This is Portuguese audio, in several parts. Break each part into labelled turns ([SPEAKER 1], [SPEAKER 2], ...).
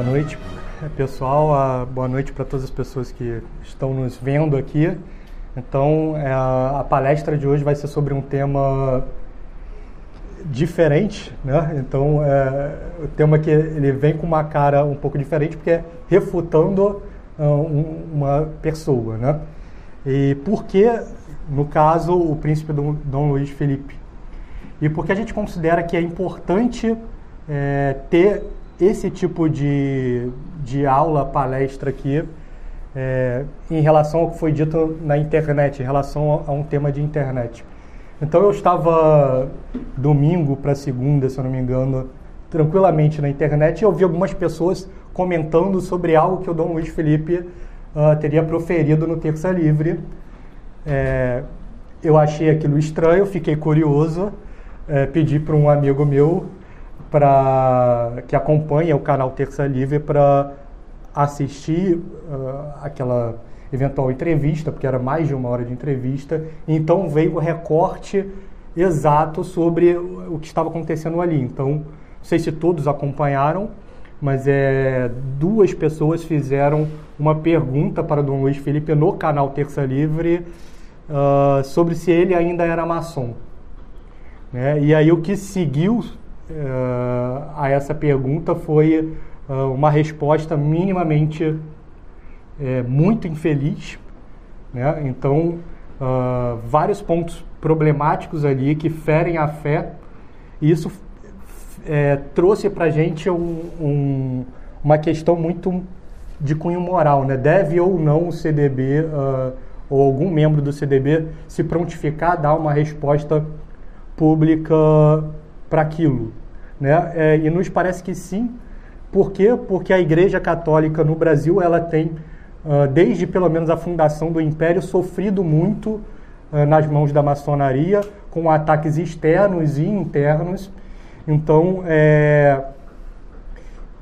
[SPEAKER 1] Boa noite, pessoal. Boa noite para todas as pessoas que estão nos vendo aqui. Então, é, a palestra de hoje vai ser sobre um tema diferente, né? Então, é, o tema que ele vem com uma cara um pouco diferente, porque é refutando um, uma pessoa, né? E por que, no caso, o príncipe Dom, Dom Luiz Felipe? E porque a gente considera que é importante é, ter esse tipo de, de aula, palestra aqui, é, em relação ao que foi dito na internet, em relação a, a um tema de internet. Então eu estava domingo para segunda, se eu não me engano, tranquilamente na internet e eu vi algumas pessoas comentando sobre algo que o Dom Luiz Felipe uh, teria proferido no Terça Livre. É, eu achei aquilo estranho, fiquei curioso, é, pedi para um amigo meu para que acompanha o canal Terça Livre para assistir uh, aquela eventual entrevista, porque era mais de uma hora de entrevista. Então veio o recorte exato sobre o que estava acontecendo ali. Então, não sei se todos acompanharam, mas é, duas pessoas fizeram uma pergunta para Dom Luiz Felipe no canal Terça Livre uh, sobre se ele ainda era maçom. Né? E aí o que seguiu uh, a essa pergunta foi uh, uma resposta minimamente é, muito infeliz. Né? Então, uh, vários pontos problemáticos ali que ferem a fé. E isso trouxe para a gente um, um, uma questão muito de cunho moral. Né? Deve ou não o CDB uh, ou algum membro do CDB se prontificar a dar uma resposta pública para aquilo. Né? É, e nos parece que sim. Por quê? Porque a Igreja Católica no Brasil ela tem, uh, desde pelo menos a fundação do Império, sofrido muito uh, nas mãos da maçonaria, com ataques externos e internos. Então, é,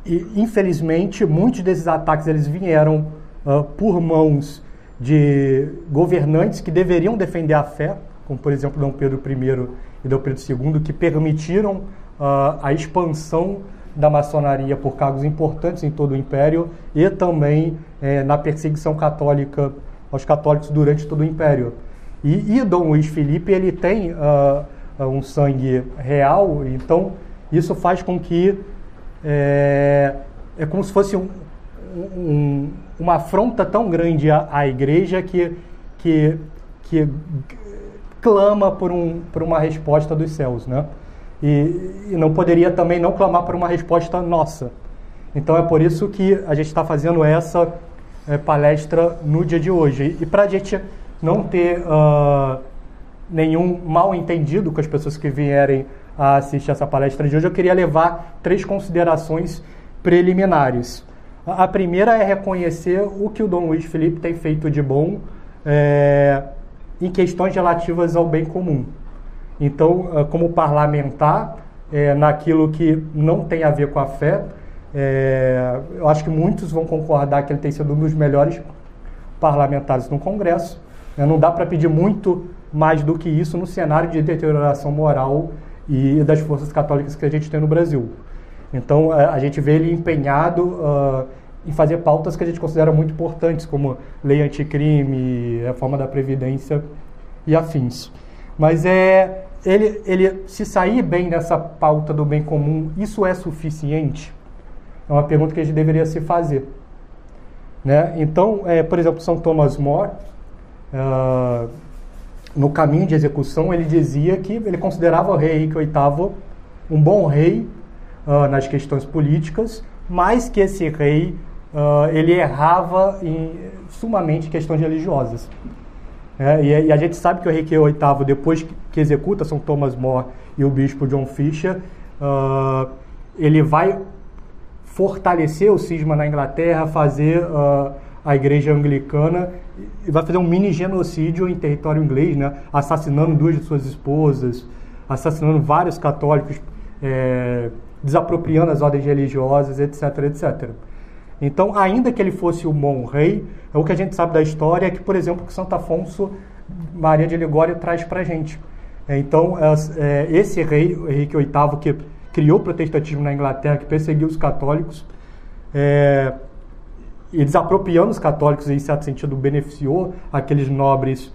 [SPEAKER 1] e, infelizmente, muitos desses ataques eles vieram uh, por mãos de governantes que deveriam defender a fé, como por exemplo Dom Pedro I e Dom Pedro II, que permitiram uh, a expansão da maçonaria por cargos importantes em todo o império e também eh, na perseguição católica aos católicos durante todo o império. E, e Dom Luiz Felipe ele tem uh, um sangue real, então isso faz com que é, é como se fosse um, um, uma afronta tão grande à, à igreja que, que, que clama por, um, por uma resposta dos céus, né? E, e não poderia também não clamar por uma resposta nossa. Então é por isso que a gente está fazendo essa é, palestra no dia de hoje. E, e para a gente não ter uh, nenhum mal entendido com as pessoas que vierem a assistir essa palestra de hoje, eu queria levar três considerações preliminares. A primeira é reconhecer o que o Dom Luiz Felipe tem feito de bom é, em questões relativas ao bem comum. Então, ah, como parlamentar, é, naquilo que não tem a ver com a fé, é, eu acho que muitos vão concordar que ele tem sido um dos melhores parlamentares no Congresso. Né? Não dá para pedir muito mais do que isso no cenário de deterioração moral e das forças católicas que a gente tem no Brasil. Então, a gente vê ele empenhado uh, em fazer pautas que a gente considera muito importantes, como lei anticrime, reforma da Previdência e afins. Mas é, ele, ele se sair bem nessa pauta do bem comum, isso é suficiente? É uma pergunta que a gente deveria se fazer. Né? Então, é, por exemplo, São Thomas More, uh, no caminho de execução, ele dizia que ele considerava o rei Henrique VIII um bom rei uh, nas questões políticas, mas que esse rei uh, ele errava em sumamente questões religiosas. É, e, e, a gente sabe que o Henrique VIII, depois que executa São Thomas More e o bispo John Fisher, uh, ele vai fortalecer o cisma na Inglaterra, fazer uh, a igreja anglicana e vai fazer um mini genocídio em território inglês, né? assassinando duas de suas esposas, assassinando vários católicos, é, desapropriando as ordens religiosas, etc, etc. Então, ainda que ele fosse o bom rei, o que a gente sabe da história é que, por exemplo, que Santo Afonso Maria de Ligório traz para a gente. Então, é, esse rei, Henrique VIII, que criou o protestantismo na Inglaterra, que perseguiu os católicos, é, e desapropriando os católicos, em certo sentido, beneficiou aqueles nobres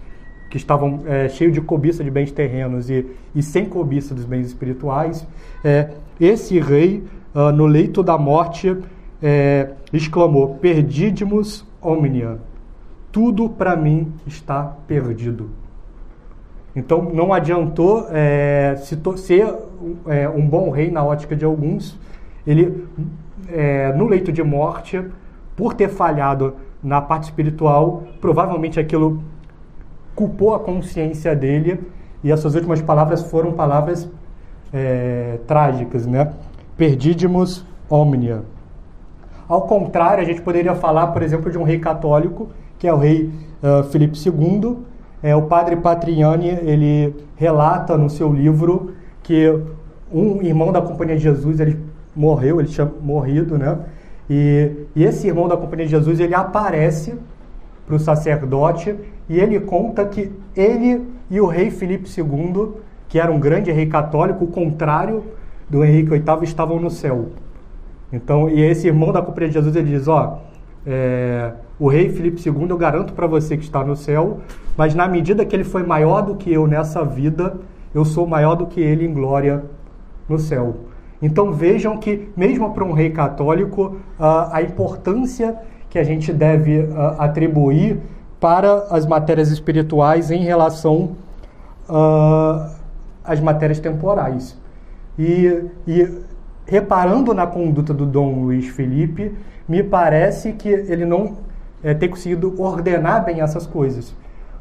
[SPEAKER 1] que estavam é, cheios de cobiça de bens terrenos e, e sem cobiça dos bens espirituais. É, esse rei, uh, no leito da morte, é, exclamou: Perdidimus omnia, tudo para mim está perdido. Então não adiantou é, se ser é, um bom rei na ótica de alguns, ele é, no leito de morte por ter falhado na parte espiritual, provavelmente aquilo culpou a consciência dele e as suas últimas palavras foram palavras é, trágicas, né? Perdidimus omnia. Ao contrário, a gente poderia falar, por exemplo, de um rei católico, que é o rei uh, Filipe II. É, o padre Patriani, ele relata no seu livro que um irmão da Companhia de Jesus, ele morreu, ele tinha morrido, né? E, e esse irmão da Companhia de Jesus, ele aparece para o sacerdote e ele conta que ele e o rei Filipe II, que era um grande rei católico, o contrário do Henrique VIII, estavam no céu. Então, e esse irmão da Companhia de Jesus, ele diz, ó, é, o rei Filipe II, eu garanto para você que está no céu, mas na medida que ele foi maior do que eu nessa vida, eu sou maior do que ele em glória no céu. Então vejam que, mesmo para um rei católico, a importância que a gente deve atribuir para as matérias espirituais em relação às matérias temporais. E, e reparando na conduta do Dom Luiz Felipe, me parece que ele não é, tem conseguido ordenar bem essas coisas,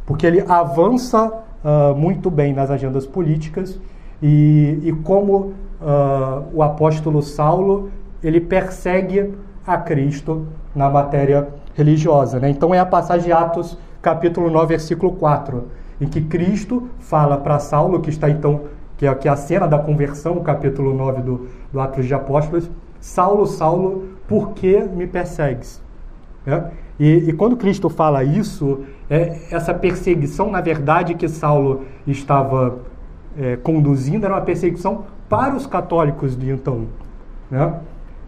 [SPEAKER 1] porque ele avança uh, muito bem nas agendas políticas e, e como uh, o apóstolo Saulo, ele persegue a Cristo na matéria religiosa. Né? Então é a passagem de Atos, capítulo 9, versículo 4, em que Cristo fala para Saulo, que está então, que é, que é a cena da conversão, capítulo 9 do, do Atos de Apóstolos, Saulo, Saulo, por que me persegues? É? E, e, quando Cristo fala isso, é, essa perseguição, na verdade, que Saulo estava é, conduzindo, era uma perseguição para os católicos de então. Né?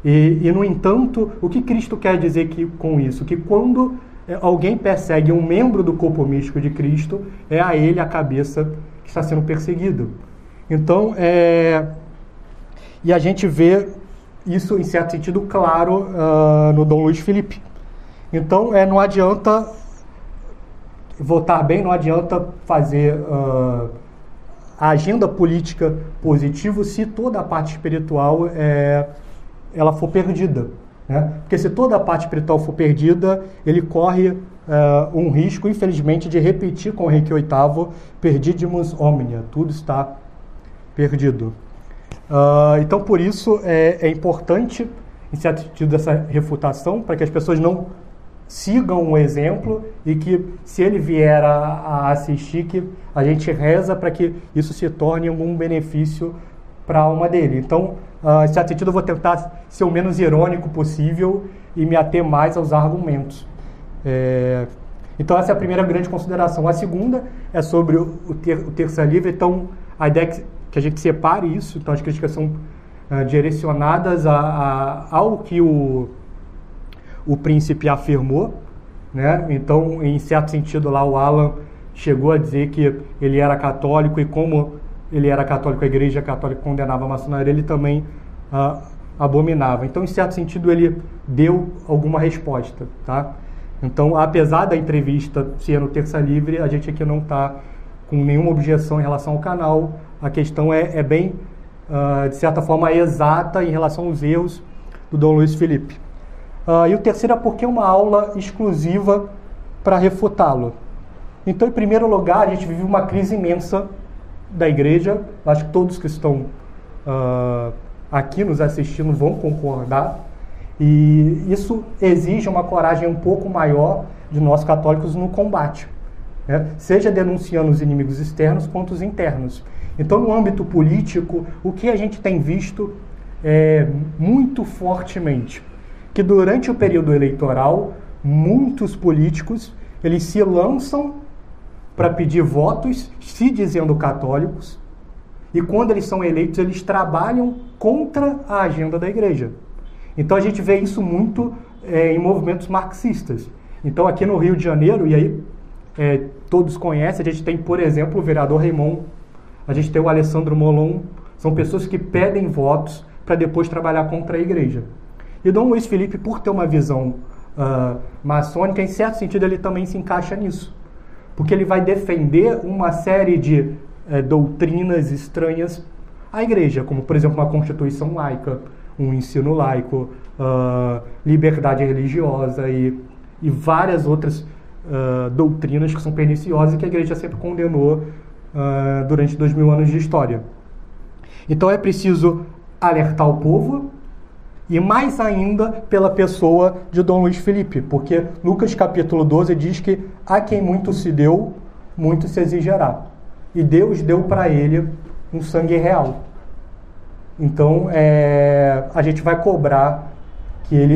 [SPEAKER 1] E, e, no entanto, o que Cristo quer dizer que, com isso? Que quando é, alguém persegue um membro do corpo místico de Cristo, é a ele a cabeça que está sendo perseguido. Então, é, e a gente vê isso, em certo sentido, claro uh, no Dom Luiz Felipe. Então, é, não adianta votar bem, não adianta fazer. Uh, a agenda política positiva se toda a parte espiritual é, ela for perdida. Né? Porque se toda a parte espiritual for perdida, ele corre uh, um risco, infelizmente, de repetir com Henrique VIII, perdidimus omnia, tudo está perdido. Uh, então, por isso, é, é importante, em certo sentido, essa refutação, para que as pessoas não sigam o exemplo e que, se ele vier a, a assistir, que a gente reza para que isso se torne algum benefício para a alma dele. Então, uh, em certo sentido, eu vou tentar ser o menos irônico possível e me ater mais aos argumentos. É... Então, essa é a primeira grande consideração. A segunda é sobre o, ter, o terça livre. Então, a ideia é que, que, a gente separe isso. Então, as críticas são uh, direcionadas a, a, ao que o o príncipe afirmou, né? Então, em certo sentido, lá o Alan chegou a dizer que ele era católico e como ele era católico, a igreja católica condenava a maçonaria, ele também ah, abominava. Então, em certo sentido, ele deu alguma resposta, tá? Então, apesar da entrevista ser no Terça Livre, a gente aqui não está com nenhuma objeção em relação ao canal. A questão é, é bem, uh, de certa forma, exata em relação aos erros do Dom Luiz Felipe. Uh, e o terceiro é porque é uma aula exclusiva para refutá-lo. Então, em primeiro lugar, a gente vive uma crise imensa da igreja. Acho que todos que estão uh, aqui nos assistindo vão concordar. E isso exige uma coragem um pouco maior de nós católicos no combate, né? seja denunciando os inimigos externos quanto os internos. Então, no âmbito político, o que a gente tem visto é, muito fortemente que durante o período eleitoral, muitos políticos eles se lançam para pedir votos, se dizendo católicos, e quando eles são eleitos, eles trabalham contra a agenda da igreja. Então a gente vê isso muito é, em movimentos marxistas. Então aqui no Rio de Janeiro, e aí é, todos conhecem, a gente tem, por exemplo, o vereador Raimon, a gente tem o Alessandro Molon, são pessoas que pedem votos para depois trabalhar contra a igreja. E Dom Luiz Felipe, por ter uma visão uh, maçônica, em certo sentido ele também se encaixa nisso. Porque ele vai defender uma série de uh, doutrinas estranhas à igreja, como, por exemplo, uma constituição laica, um ensino laico, uh, liberdade religiosa e, e várias outras doutrinas que são perniciosas e que a igreja sempre condenou uh, durante dois mil anos de história. Então é preciso alertar o povo e mais ainda pela pessoa de Dom Luiz Felipe, porque Lucas capítulo 12 diz que a quem muito se deu, muito se exigirá. E Deus deu para ele um sangue real. Então é, a gente vai cobrar que ele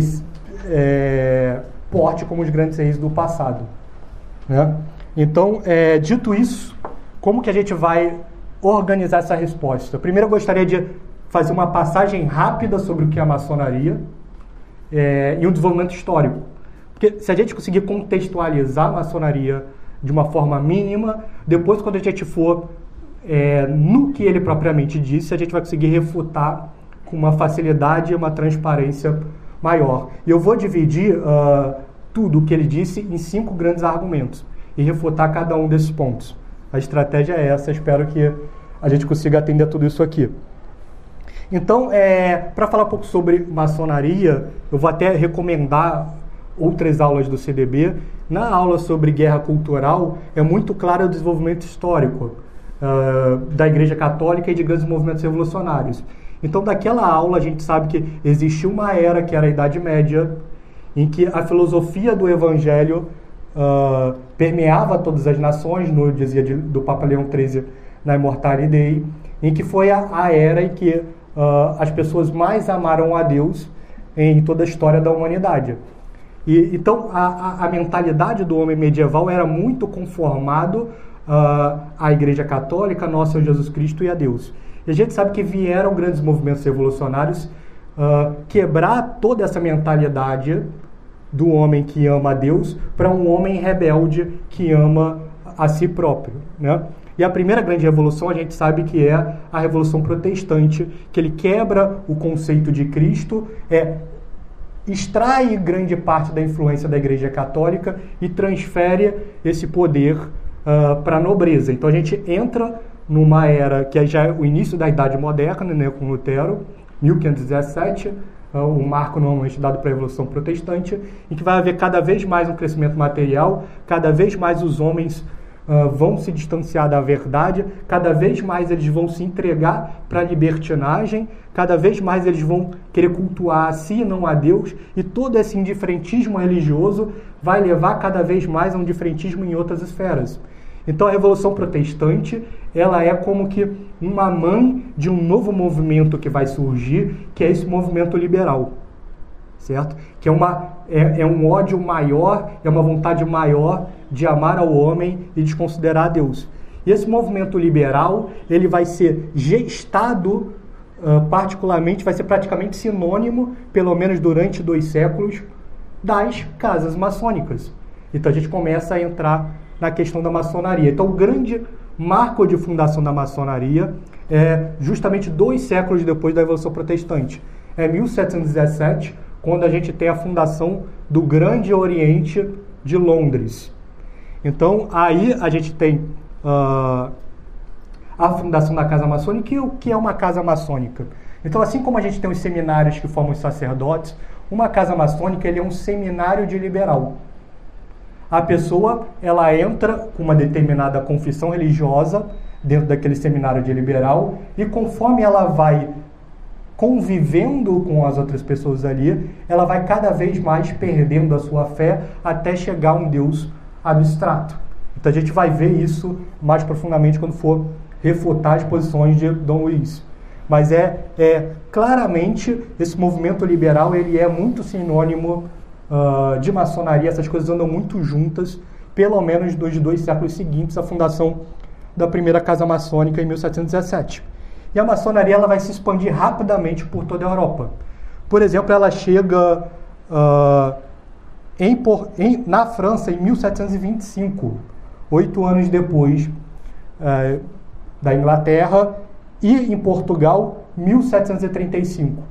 [SPEAKER 1] é, porte como os grandes reis do passado. Né? Então, é, dito isso, como que a gente vai organizar essa resposta? Primeiro, eu gostaria de fazer uma passagem rápida sobre o que é a maçonaria é, e um desenvolvimento histórico. Porque se a gente conseguir contextualizar a maçonaria de uma forma mínima, depois, quando a gente for é, no que ele propriamente disse, a gente vai conseguir refutar com uma facilidade e uma transparência maior. E eu vou dividir uh, tudo o que ele disse em cinco grandes argumentos e refutar cada um desses pontos. A estratégia é essa, espero que a gente consiga atender tudo isso aqui. Então, é, para falar um pouco sobre maçonaria, eu vou até recomendar outras aulas do CDB. Na aula sobre guerra cultural, é muito claro o desenvolvimento histórico uh, da Igreja Católica e de grandes movimentos revolucionários. Então, daquela aula, a gente sabe que existiu uma era, que era a Idade Média, em que a filosofia do Evangelho uh, permeava todas as nações, no dizia de, do Papa Leão XIII na Immortale Dei, em que foi a, a era em que uh, as pessoas mais amaram a Deus em toda a história da humanidade. E, então, a, a, a mentalidade do homem medieval era muito conformado uh, à Igreja Católica, nosso Senhor Jesus Cristo e a Deus. E a gente sabe que vieram grandes movimentos revolucionários uh, quebrar toda essa mentalidade do homem que ama a Deus para um homem rebelde que ama a si próprio, né? E a primeira grande revolução a gente sabe que é a revolução protestante, que ele quebra o conceito de Cristo, é extrai grande parte da influência da Igreja Católica e transfere esse poder uh, para a nobreza. Então a gente entra numa era que é já o início da Idade Moderna, né, com Lutero, 1517, uh, o marco normalmente dado para a Revolução Protestante, em que vai haver cada vez mais um crescimento material, cada vez mais os homens uh, vão se distanciar da verdade, cada vez mais eles vão se entregar para a libertinagem, cada vez mais eles vão querer cultuar a si e não a Deus, e todo esse indiferentismo religioso vai levar cada vez mais a um diferentismo em outras esferas. Então a Revolução Protestante, ela é como que uma mãe de um novo movimento que vai surgir, que é esse movimento liberal. Certo? Que é, uma, é, é um ódio maior, é uma vontade maior de amar ao homem e de considerar Deus. E esse movimento liberal, ele vai ser gestado, uh, particularmente, vai ser praticamente sinônimo, pelo menos durante dois séculos, das casas maçônicas. Então a gente começa a entrar na questão da maçonaria. Então, o grande marco de fundação da maçonaria é justamente dois séculos depois da Revolução Protestante. É 1717, quando a gente tem a fundação do Grande Oriente de Londres. Então, aí a gente tem uh, a fundação da Casa Maçônica. E o que é uma Casa Maçônica? Então, assim como a gente tem os seminários que formam os sacerdotes, uma Casa Maçônica ele é um seminário de liberal a pessoa ela entra com uma determinada confissão religiosa dentro daquele seminário de liberal e conforme ela vai convivendo com as outras pessoas ali, ela vai cada vez mais perdendo a sua fé até chegar a um Deus abstrato. Então a gente vai ver isso mais profundamente quando for refutar as posições de Dom Luiz. Mas é, é claramente esse movimento liberal ele é muito sinônimo uh, de maçonaria, essas coisas andam muito juntas, pelo menos dos dois séculos seguintes à fundação da primeira casa maçônica em 1717. E a maçonaria ela vai se expandir rapidamente por toda a Europa. Por exemplo, ela chega uh, em, em, na França em 1725, oito anos depois uh, da Inglaterra, e em Portugal, 1735.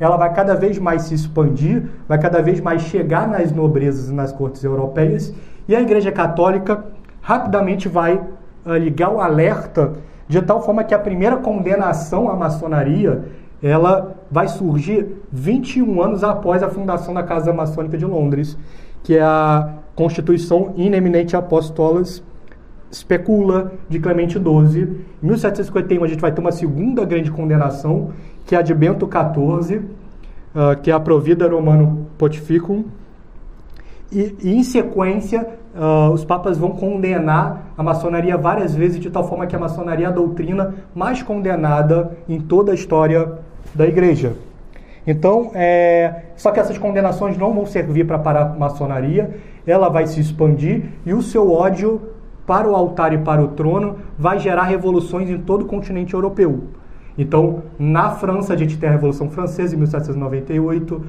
[SPEAKER 1] Ela vai cada vez mais se expandir, vai cada vez mais chegar nas nobrezas e nas cortes europeias, e a Igreja Católica rapidamente vai uh, ligar o alerta de tal forma que a primeira condenação à maçonaria ela vai surgir 21 anos após a fundação da Casa Maçônica de Londres, que é a Constituição In Eminente Apostolos Specula de Clemente XII. Em 1751 a gente vai ter uma segunda grande condenação, que é de Bento XIV, uh, ah, que é a Provida Romano Pontificum. E, e em sequência, uh, os papas vão condenar a maçonaria várias vezes, de tal forma que a maçonaria é a doutrina mais condenada em toda a história da igreja. Então, é, só que essas condenações não vão servir para parar a maçonaria, ela vai se expandir e o seu ódio para o altar e para o trono vai gerar revoluções em todo o continente europeu. Então, na França, a gente tem a Revolução Francesa, em 1798. Uh,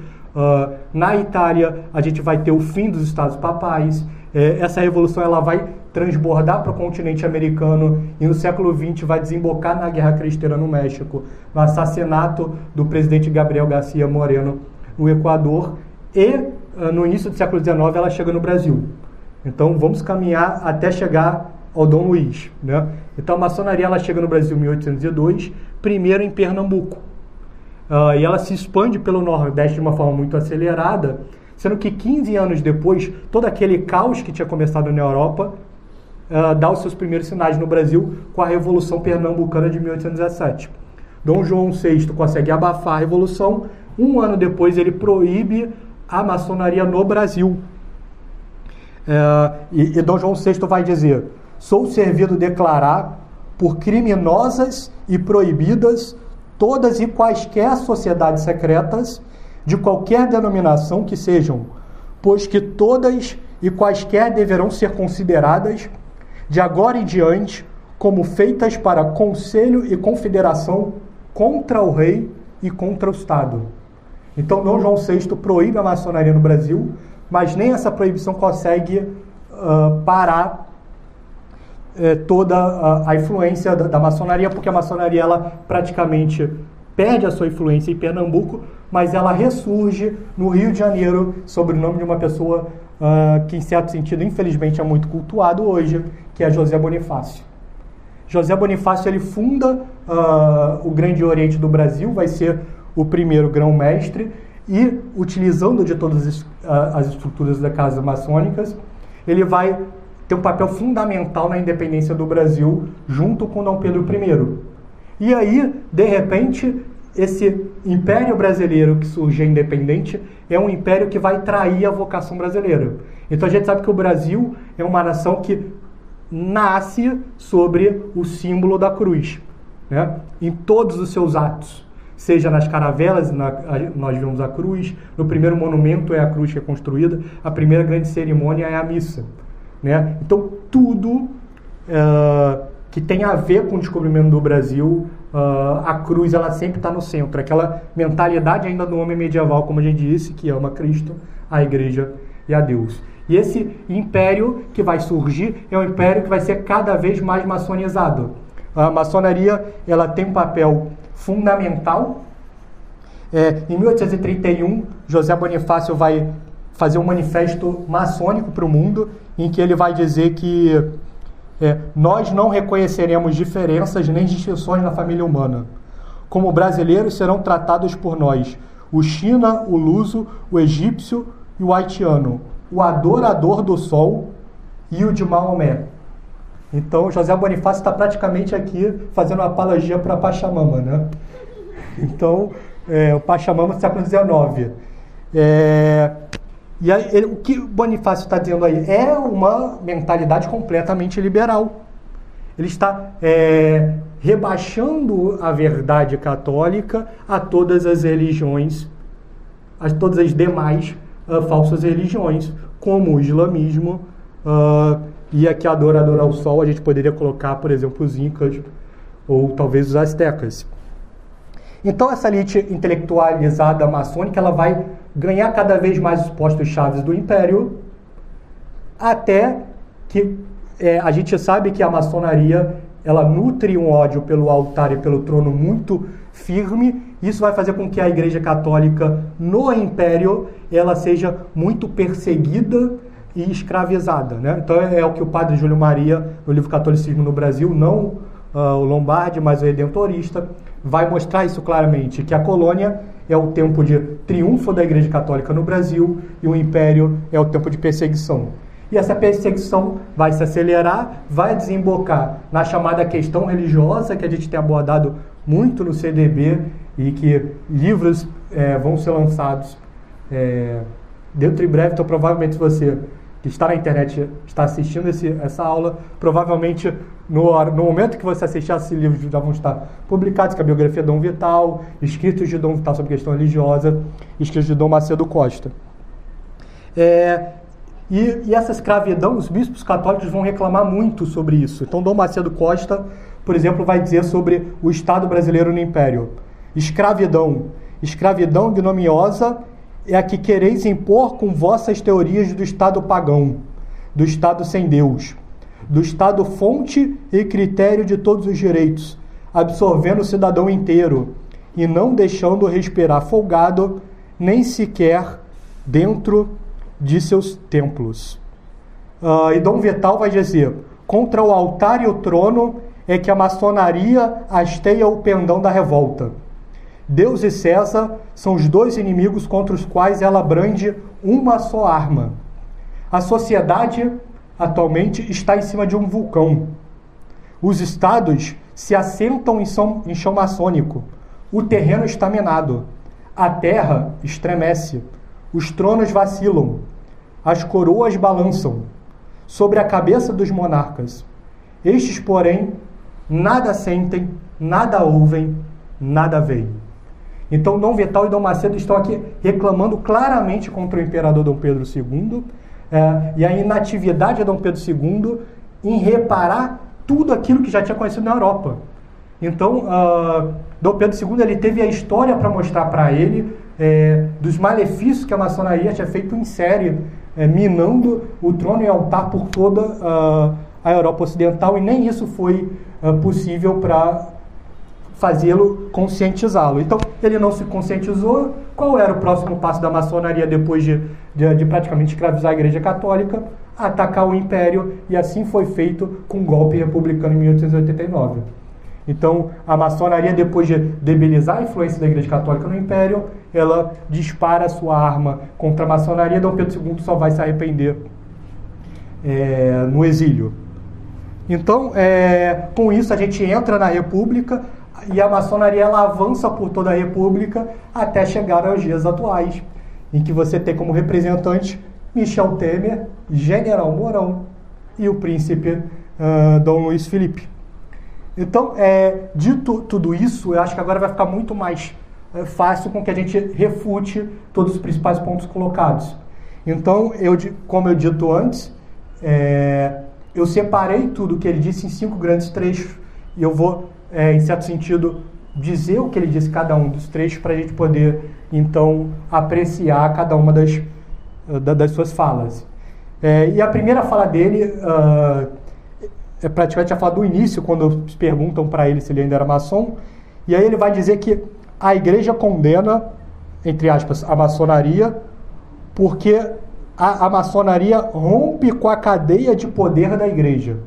[SPEAKER 1] na Itália, a gente vai ter o fim dos Estados Papais. É, essa revolução ela vai transbordar para o continente americano e no século XX vai desembocar na Guerra Cristã no México, no assassinato do presidente Gabriel Garcia Moreno no Equador e no início do século XIX ela chega no Brasil. Então vamos caminhar até chegar ao Dom Luiz. Né? Então a maçonaria ela chega no Brasil em 1802, primeiro em Pernambuco. Uh, e ela se expande pelo Nordeste de uma forma muito acelerada Sendo que 15 anos depois, todo aquele caos que tinha começado na Europa uh, dá os seus primeiros sinais no Brasil com a Revolução Pernambucana de 1817. Dom João VI consegue abafar a Revolução. Um ano depois, ele proíbe a maçonaria no Brasil. Uh, e, e Dom João VI vai dizer: Sou servido declarar por criminosas e proibidas todas e quaisquer sociedades secretas de qualquer denominação que sejam, pois que todas e quaisquer deverão ser consideradas, de agora em diante, como feitas para conselho e confederação contra o rei e contra o Estado. Então, Dom João VI proíbe a maçonaria no Brasil, mas nem essa proibição consegue uh, parar uh, toda a, a influência da, da, maçonaria, porque a maçonaria ela praticamente perde a sua influência em Pernambuco, mas ela ressurge no Rio de Janeiro sob o nome de uma pessoa uh, que, em certo sentido, infelizmente é muito cultuado hoje, que é José Bonifácio. José Bonifácio ele funda uh, o Grande Oriente do Brasil, vai ser o primeiro grão-mestre e, utilizando de todas as, as estruturas da casa maçônicas, ele vai ter um papel fundamental na independência do Brasil junto com Dom Pedro I. E aí, de repente, esse império brasileiro que surge independente é um império que vai trair a vocação brasileira. Então a gente sabe que o Brasil é uma nação que nasce sobre o símbolo da cruz, né? em todos os seus atos. Seja nas caravelas, na, nós vemos a cruz, no primeiro monumento é a cruz que é construída, a primeira grande cerimônia é a missa. Né? Então tudo uh, que tem a ver com o descobrimento do Brasil, uh, a cruz ela sempre está no centro. Aquela mentalidade ainda do homem medieval, como a gente disse, que ama Cristo, a igreja e a Deus. E esse império que vai surgir é um império que vai ser cada vez mais maçonizado. A maçonaria ela tem um papel fundamental. É, em 1831, José Bonifácio vai fazer um manifesto maçônico para o mundo, em que ele vai dizer que é, nós não reconheceremos diferenças nem distinções na família humana. Como brasileiros serão tratados por nós o China, o luso, o egípcio e o haitiano, o adorador do sol e o de Maomé. Então, José Bonifácio está praticamente aqui fazendo uma apologia para Pachamama, né? Então, é, o Pachamama século XIX. É, e aí, ele, o que Bonifácio está dizendo aí é uma mentalidade completamente liberal. Ele está é, rebaixando a verdade católica a todas as religiões, a todas as demais uh, falsas religiões, como o islamismo uh, e a que adora adorar o sol, a gente poderia colocar, por exemplo, os incas ou talvez os astecas. Então essa elite intelectualizada maçônica ela vai ganhar cada vez mais os postos chaves do império, até que é, a gente sabe que a maçonaria ela nutre um ódio pelo altar e pelo trono muito firme. Isso vai fazer com que a Igreja Católica no Império ela seja muito perseguida e escravizada. Né? Então é, é o que o padre Júlio Maria, no livro Catolicismo no Brasil, não uh, o Lombardi, mas o Redentorista, vai mostrar isso claramente, que a colônia é o tempo de triunfo da Igreja Católica no Brasil e o Império é o tempo de perseguição. E essa perseguição vai se acelerar, vai desembocar na chamada questão religiosa, que a gente tem abordado muito no CDB e que livros é, vão ser lançados é, dentro em breve. Então, provavelmente, você que está na internet, está assistindo esse, essa aula, provavelmente no, no momento que você assistir esse livro já vão estar publicados, que é a biografia de Dom Vital, escritos de Dom Vital sobre questão religiosa, escritos de Dom Macedo Costa. É, e, e, essa escravidão, os bispos católicos vão reclamar muito sobre isso. Então, Dom Macedo Costa, por exemplo, vai dizer sobre o Estado brasileiro no Império: escravidão, escravidão ignomiosa é a que quereis impor com vossas teorias do Estado pagão, do Estado sem Deus, do Estado fonte e critério de todos os direitos, absorvendo o cidadão inteiro e não deixando respirar folgado, nem sequer dentro de seus templos. Uh, e Dom Vital vai dizer: contra o altar e o trono é que a maçonaria hasteia o pendão da revolta. Deus e César são os dois inimigos contra os quais ela brande uma só arma. A sociedade atualmente está em cima de um vulcão. Os estados se assentam em, som, em chão maçônico. O terreno está minado. A terra estremece. Os tronos vacilam as coroas balançam sobre a cabeça dos monarcas. Estes, porém, nada sentem, nada ouvem, nada veem. Então, Dom Vital e Dom Macedo estão aqui reclamando claramente contra o imperador Dom Pedro II é, e a inatividade de Dom Pedro II em reparar tudo aquilo que já tinha conhecido na Europa. Então, uh, Dom Pedro II ele teve a história para mostrar para ele é, dos malefícios que a maçonaria tinha feito em série é, minando o trono e altar por toda uh, a Europa Ocidental, e nem isso foi uh, possível para fazê-lo conscientizá-lo. Então, ele não se conscientizou. Qual era o próximo passo da maçonaria depois de, de, de praticamente escravizar a Igreja Católica? Atacar o Império, e assim foi feito com o golpe republicano em 1889. Então, a maçonaria, depois de debilizar a influência da Igreja Católica no Império, ela dispara sua arma contra a maçonaria. Dom Pedro II só vai se arrepender é, no exílio. Então, é, com isso, a gente entra na República e a maçonaria ela avança por toda a República até chegar aos dias atuais, em que você tem como representante Michel Temer, General Mourão e o príncipe uh, Dom Luiz Felipe. Então, é, dito tudo isso, eu acho que agora vai ficar muito mais é, fácil com que a gente refute todos os principais pontos colocados. Então, eu, como eu dito antes, é, eu separei tudo que ele disse em cinco grandes trechos e eu vou, é, em certo sentido, dizer o que ele disse cada um dos trechos para a gente poder, então, apreciar cada uma das, das suas falas. É, e a primeira fala dele uh, é praticamente a fala do início, quando perguntam para ele se ele ainda era maçom, e aí ele vai dizer que a igreja condena, entre aspas, a maçonaria, porque a, a maçonaria rompe com a cadeia de poder da igreja.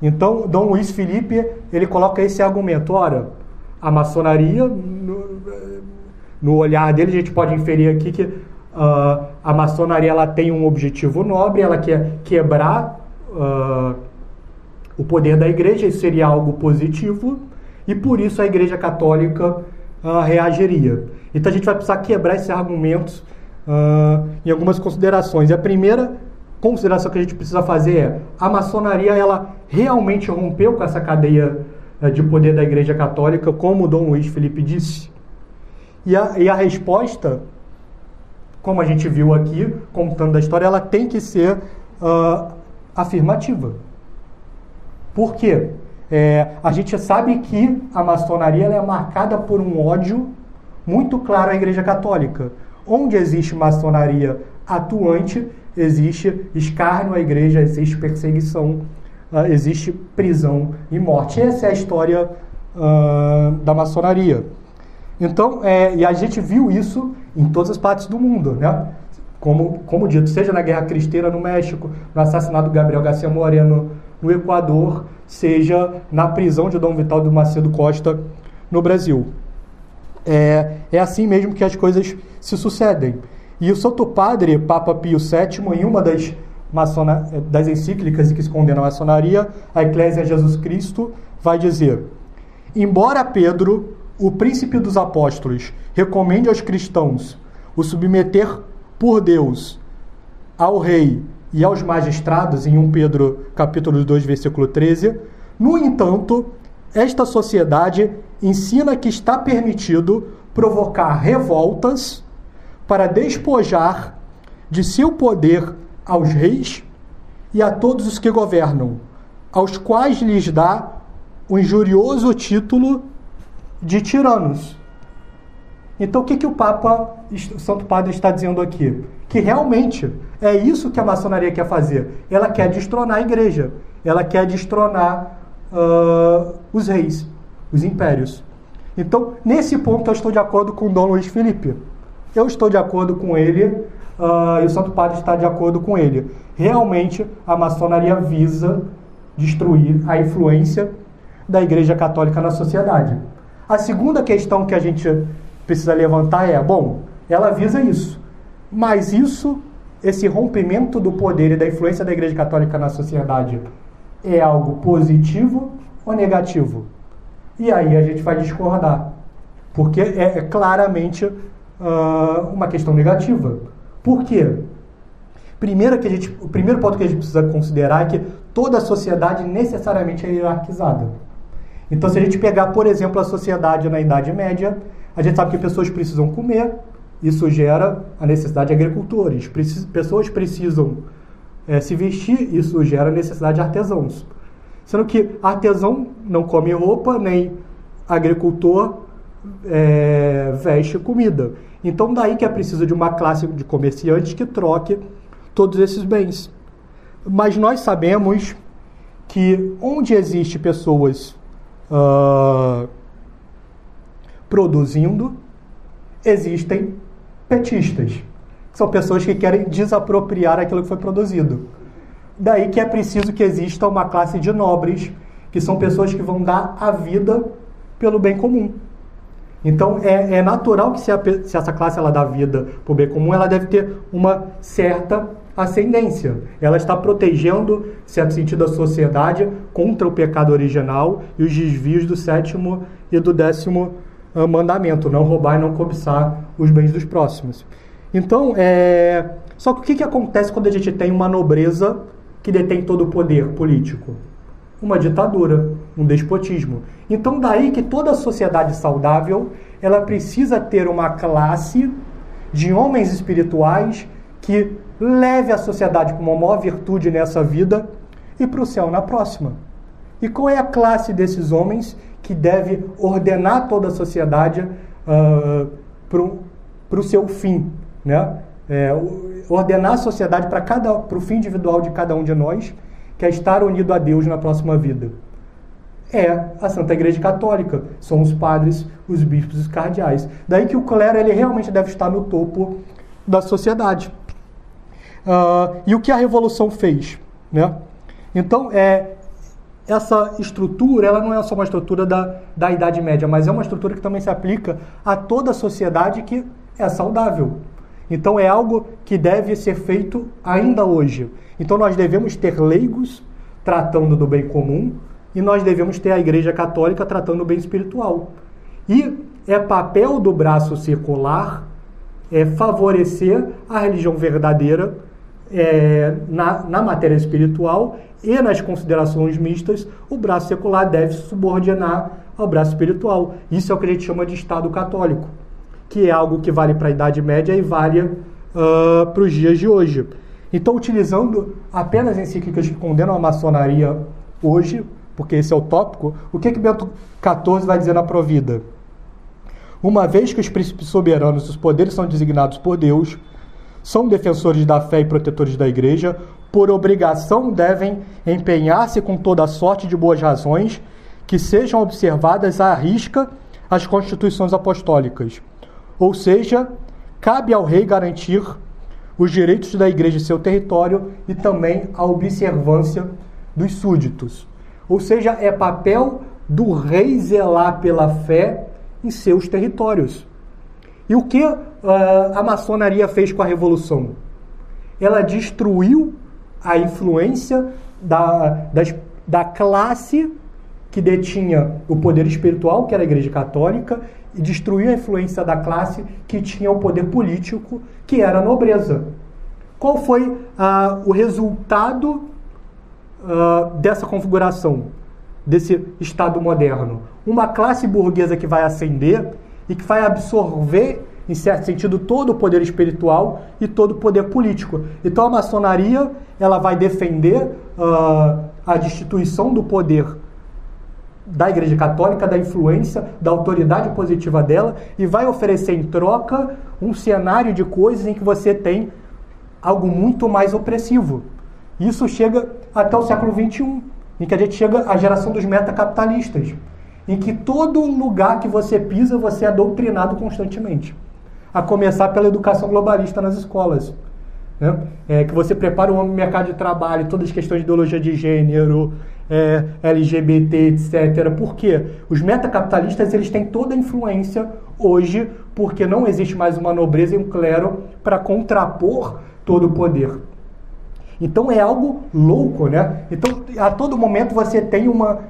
[SPEAKER 1] Então, Dom Luiz Felipe, ele coloca esse argumento, ora, a maçonaria, no, no olhar dele, a gente pode inferir aqui que uh, a maçonaria ela tem um objetivo nobre, ela quer quebrar uh, o poder da igreja, isso seria algo positivo, e por isso a igreja católica uh, reagiria. Então a gente vai precisar quebrar esses argumentos uh, em algumas considerações. E a primeira consideração que a gente precisa fazer é a maçonaria ela realmente rompeu com essa cadeia uh, de poder da igreja católica, como Dom Luiz Felipe disse? E a, e a resposta, como a gente viu aqui, contando a história, ela tem que ser afirmativa. Por quê? É, a gente sabe que a maçonaria é marcada por um ódio muito claro à Igreja Católica. Onde existe maçonaria atuante, existe escárnio à Igreja, existe perseguição, uh, existe prisão e morte. Essa é a história uh, da maçonaria. Então, é, e a gente viu isso em todas as partes do mundo, né? Como, como dito, seja na Guerra Cristeira no México, no assassinato do Gabriel Garcia Moreno no Equador, seja na prisão de Dom Vital do Macedo Costa no Brasil. É, é assim mesmo que as coisas se sucedem. E o Santo Padre, Papa Pio VII, em uma das, maçona, das encíclicas que se condena a maçonaria, a Eclésia Jesus Cristo, vai dizer: Embora Pedro, o príncipe dos apóstolos, recomende aos cristãos o submeter por Deus ao rei e aos magistrados, em 1 Pedro capítulo 2, versículo 13, no entanto, esta sociedade ensina que está permitido provocar revoltas para despojar de seu poder aos reis e a todos os que governam, aos quais lhes dá o injurioso título de tiranos. Então, o que, que o Papa, o Santo Padre, está dizendo aqui? Que realmente é isso que a maçonaria quer fazer. Ela quer destronar a igreja, ela quer destronar uh, os reis, os impérios. Então, nesse ponto, eu estou de acordo com Dom Luiz Felipe. Eu estou de acordo com ele uh, e o Santo Padre está de acordo com ele. Realmente, a maçonaria visa destruir a influência da Igreja Católica na sociedade. A segunda questão que a gente precisa levantar é: bom, ela visa isso, mas isso, esse rompimento do poder e da influência da Igreja Católica na sociedade, é algo positivo ou negativo? E aí a gente vai discordar, porque é, é claramente uh, uma questão negativa. Por quê? Primeiro que a gente, o primeiro ponto que a gente precisa considerar é que toda a sociedade necessariamente é hierarquizada. Então, se a gente pegar, por exemplo, a sociedade na Idade Média, a gente sabe que pessoas precisam comer, isso gera a necessidade de agricultores. Precis, pessoas precisam é, se vestir, isso gera a necessidade de artesãos. Sendo que artesão não come roupa, nem agricultor é, veste comida. Então, daí que é preciso de uma classe de comerciantes que troque todos esses bens. Mas nós sabemos que onde existe pessoas uh, produzindo, existem petistas, que são pessoas que querem desapropriar aquilo que foi produzido. Daí que é preciso que exista uma classe de nobres, que são pessoas que vão dar a vida pelo bem comum. Então é, é natural que se, a, se, essa classe ela dá vida para o bem comum, ela deve ter uma certa ascendência. Ela está protegendo, certo sentido, a sociedade contra o pecado original e os desvios do sétimo e do décimo uh, mandamento, não roubar e não cobiçar os bens dos próximos. Então, é... só que o que, que acontece quando a gente tem uma nobreza que detém todo o poder político? Uma ditadura, um despotismo. Então, daí que toda sociedade saudável ela precisa ter uma classe de homens espirituais que leve a sociedade com uma maior virtude nessa vida e para o céu na próxima. E qual é a classe desses homens que deve ordenar toda a sociedade uh, para o seu fim? Né? É, ordenar a sociedade para o fim individual de cada um de nós, que é estar unido a Deus na próxima vida. É a Santa Igreja Católica, são os padres, os bispos e os cardeais. Daí que o clero ele realmente deve estar no topo da sociedade. Uh, e o que a Revolução fez? Né? Então, é, essa estrutura ela não é só uma estrutura da, da Idade Média, mas é uma estrutura que também se aplica a toda a sociedade que é saudável. Então, é algo que deve ser feito ainda hoje. Então, nós devemos ter leigos tratando do bem comum e nós devemos ter a Igreja Católica tratando do bem espiritual. E é papel do braço circular é favorecer a religião verdadeira é, na, na matéria espiritual e nas considerações mistas, o braço secular deve se subordinar ao braço espiritual. Isso é o que a gente chama de Estado católico, que é algo que vale para a Idade Média e vale uh, para os dias de hoje. Então, utilizando apenas encíclicas que condenam a maçonaria hoje, porque esse é o tópico, o que, que Bento XIV vai dizer na Provida? Uma vez que os príncipes soberanos e os poderes são designados por Deus, são defensores da fé e protetores da igreja, por obrigação devem empenhar-se com toda sorte de boas razões que sejam observadas à risca as constituições apostólicas. Ou seja, cabe ao rei garantir os direitos da igreja em seu território e também a observância dos súditos. Ou seja, é papel do rei zelar pela fé em seus territórios. E o que uh, a maçonaria fez com a Revolução? Ela destruiu a influência da, das, da classe que detinha o poder espiritual, que era a Igreja Católica, e destruiu a influência da classe que tinha o poder político, que era a nobreza. Qual foi uh, o resultado uh, dessa configuração, desse Estado moderno? Uma classe burguesa que vai ascender e que vai absorver, em certo sentido, todo o poder espiritual e todo o poder político. Então a maçonaria ela vai defender uh, a destituição do poder da Igreja Católica, da influência, da autoridade positiva dela e vai oferecer em troca um cenário de coisas em que você tem algo muito mais opressivo. Isso chega até o século XXI, em que a gente chega à geração dos metacapitalistas, em que todo lugar que você pisa você é doutrinado constantemente, a começar pela educação globalista nas escolas. Né? É, que você prepara o homem mercado de trabalho, todas as questões de ideologia de gênero, é, LGBT, etc. Por quê? Os metacapitalistas eles têm toda a influência hoje, porque não existe mais uma nobreza e um clero para contrapor todo o poder. Então é algo louco, né? Então a todo momento você tem uma,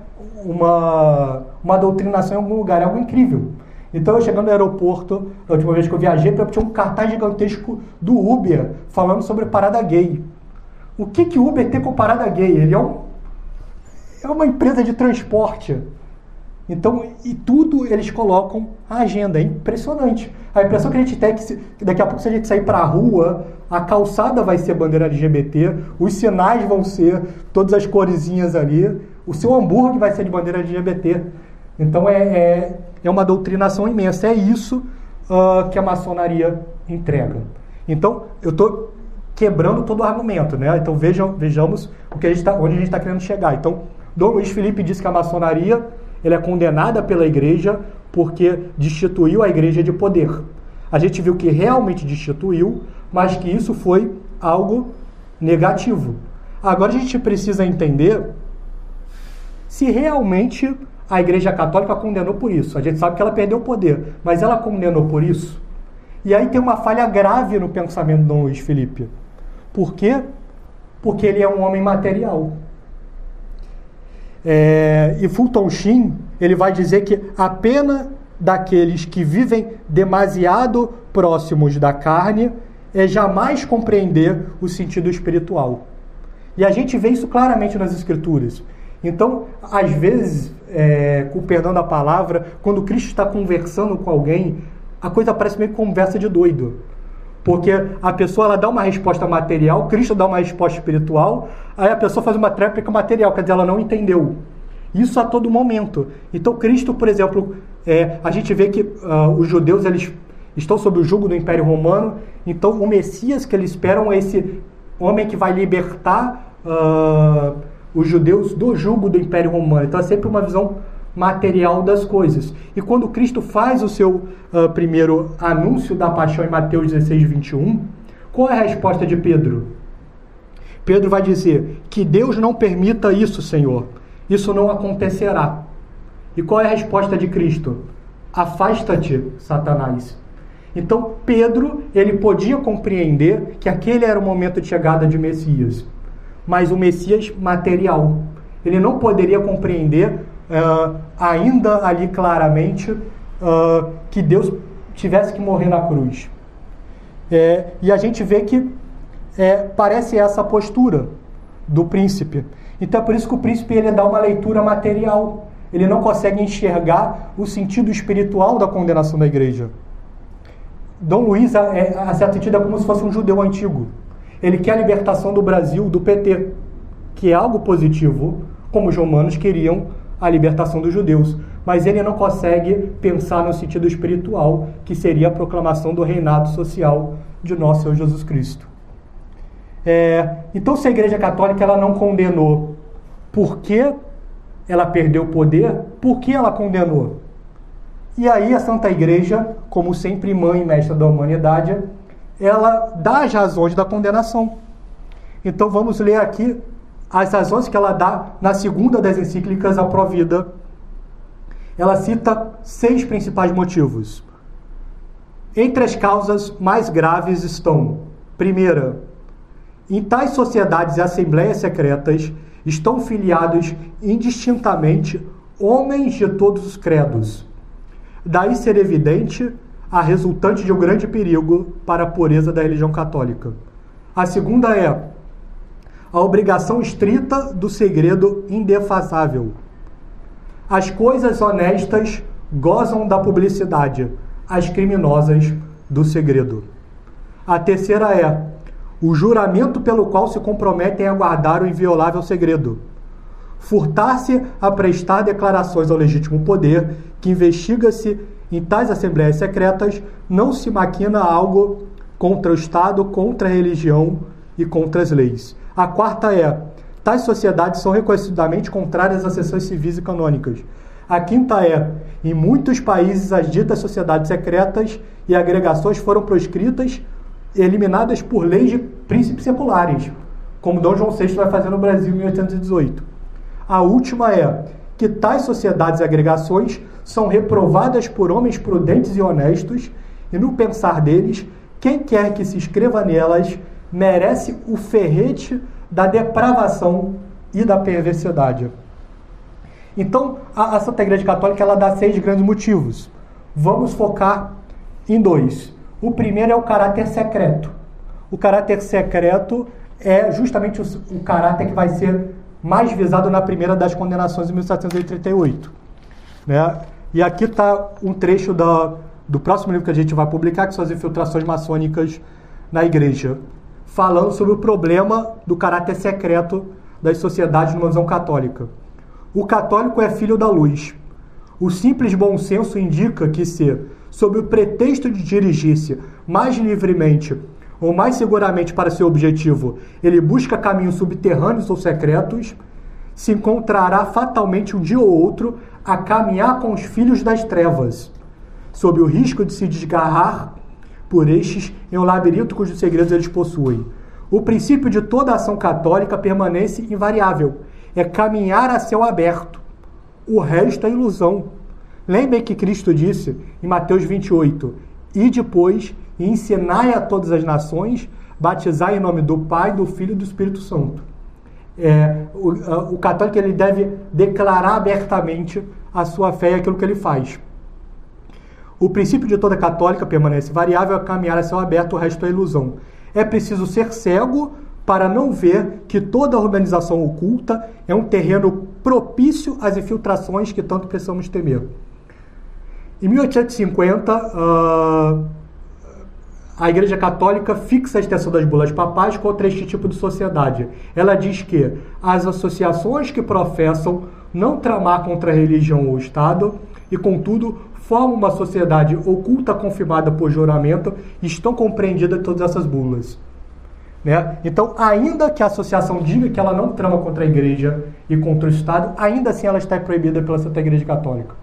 [SPEAKER 1] uma, uma doutrinação em algum lugar, é algo incrível. Então eu chegando no aeroporto, a última vez que eu viajei, tinha um cartaz gigantesco do Uber falando sobre parada gay. O que que o Uber tem com parada gay? Ele é um é uma empresa de transporte. Então, e tudo eles colocam a agenda. É impressionante. A impressão que a gente tem é que, que daqui a pouco, se a gente sair para a rua, a calçada vai ser bandeira LGBT, os sinais vão ser todas as coresinhas ali, o seu hambúrguer vai ser de bandeira LGBT. Então, é, é, é uma doutrinação imensa. É isso uh, que a maçonaria entrega. Então, eu estou quebrando todo o argumento. Né? Então, vejam, vejamos o que a gente tá, onde a gente está querendo chegar. Então, Dom Luiz Felipe disse que a maçonaria é condenada pela igreja porque destituiu a igreja de poder. A gente viu que realmente destituiu, mas que isso foi algo negativo. Agora a gente precisa entender se realmente a Igreja Católica condenou por isso. A gente sabe que ela perdeu o poder, mas ela condenou por isso. E aí tem uma falha grave no pensamento de Dom Luiz Felipe. Por quê? Porque ele é um homem material. É, e Fulton Sheen ele vai dizer que a pena daqueles que vivem demasiado próximos da carne é jamais compreender o sentido espiritual. E a gente vê isso claramente nas Escrituras. Então, às vezes, é, com perdão da palavra, quando Cristo está conversando com alguém, a coisa parece meio conversa de doido. Porque a pessoa ela dá uma resposta material, Cristo dá uma resposta espiritual, aí a pessoa faz uma tréplica material, quer dizer, ela não entendeu. Isso a todo momento. Então, Cristo, por exemplo, é, a gente vê que uh, os judeus eles estão sob o jugo do Império Romano, então o Messias que eles esperam é esse homem que vai libertar uh, os judeus do jugo do Império Romano. Então, é sempre uma visão material das coisas. E quando Cristo faz o seu uh, primeiro anúncio da paixão em Mateus 16, 21, qual é a resposta de Pedro? Pedro vai dizer: Que Deus não permita isso, Senhor. Isso não acontecerá. E qual é a resposta de Cristo? Afasta-te, Satanás. Então, Pedro, ele podia compreender que aquele era o momento de chegada de Messias, mas o Messias material. Ele não poderia compreender uh, ainda ali claramente uh, que Deus tivesse que morrer na cruz. É, e a gente vê que é, parece essa postura do príncipe. Então é por isso que o príncipe ele dá uma leitura material. Ele não consegue enxergar o sentido espiritual da condenação da igreja. Dom Luiz, é, a certo sentido, é como se fosse um judeu antigo. Ele quer a libertação do Brasil do PT, que é algo positivo, como os romanos queriam a libertação dos judeus. Mas ele não consegue pensar no sentido espiritual, que seria a proclamação do reinado social de nosso Senhor Jesus Cristo. É, então, se a Igreja Católica ela não condenou, por que ela perdeu o poder? Por que ela condenou? E aí a Santa Igreja, como sempre mãe e mestra da humanidade, ela dá as razões da condenação. Então vamos ler aqui as razões que ela dá na segunda das encíclicas, a Provida. Ela cita seis principais motivos. Entre as causas mais graves estão: primeira, em tais sociedades e assembleias secretas estão filiados indistintamente homens de todos os credos. Daí ser evidente a resultante de um grande perigo para a pureza da religião católica. A segunda é a obrigação estrita do segredo indefasável. As coisas honestas gozam da publicidade, as criminosas do segredo. A terceira é o juramento pelo qual se comprometem a guardar o inviolável segredo. Furtar-se a prestar declarações ao legítimo poder, que investiga-se em tais assembleias secretas, não se maquina algo contra o Estado, contra a religião e contra as leis. A quarta é: tais sociedades são reconhecidamente contrárias às sessões civis e canônicas. A quinta é: em muitos países as ditas sociedades secretas e agregações foram proscritas eliminadas por leis de príncipes seculares, como Dom João VI vai fazer no Brasil em 1818. A última é que tais sociedades e agregações são reprovadas por homens prudentes e honestos, e no pensar deles, quem quer que se inscreva nelas merece o ferrete da depravação e da perversidade. Então, a, a Santa Igreja Católica ela dá seis grandes motivos. Vamos focar em dois. O primeiro é o caráter secreto. O caráter secreto é justamente o, o caráter que vai ser mais visado na primeira das condenações de 1738. Né? E aqui está um trecho da, do próximo livro que a gente vai publicar, que são as infiltrações maçônicas na igreja, falando sobre o problema do caráter secreto das sociedades numa visão católica. O católico é filho da luz. O simples bom senso indica que se sob o pretexto de dirigir-se mais livremente ou mais seguramente para seu objetivo, ele busca caminhos subterrâneos ou secretos, se encontrará fatalmente um dia ou outro a caminhar com os filhos das trevas, sob o risco de se desgarrar por estes em um labirinto cujos segredos eles possuem. O princípio de toda ação católica permanece invariável, é caminhar a céu aberto. O resto é ilusão. Lembrem que Cristo disse em Mateus 28: E depois ensinai a todas as nações, batizai em nome do Pai, do Filho e do Espírito Santo. É, o, o, católico ele deve declarar abertamente a sua fé e aquilo que ele faz. O princípio de toda católica permanece variável, a caminhar a céu aberto, o resto é ilusão. É preciso ser cego para não ver que toda organização oculta é um terreno propício às infiltrações que tanto precisamos temer. Em 1850, uh, ah, a Igreja Católica fixa a extensão das bulas papais contra este tipo de sociedade. Ela diz que as associações que professam não tramar contra a religião ou o Estado e, contudo, formam uma sociedade oculta confirmada por juramento e estão compreendidas todas essas bulas. Né? Então, ainda que a associação diga que ela não trama contra a Igreja e contra o Estado, ainda assim ela está proibida pela Santa Igreja Católica.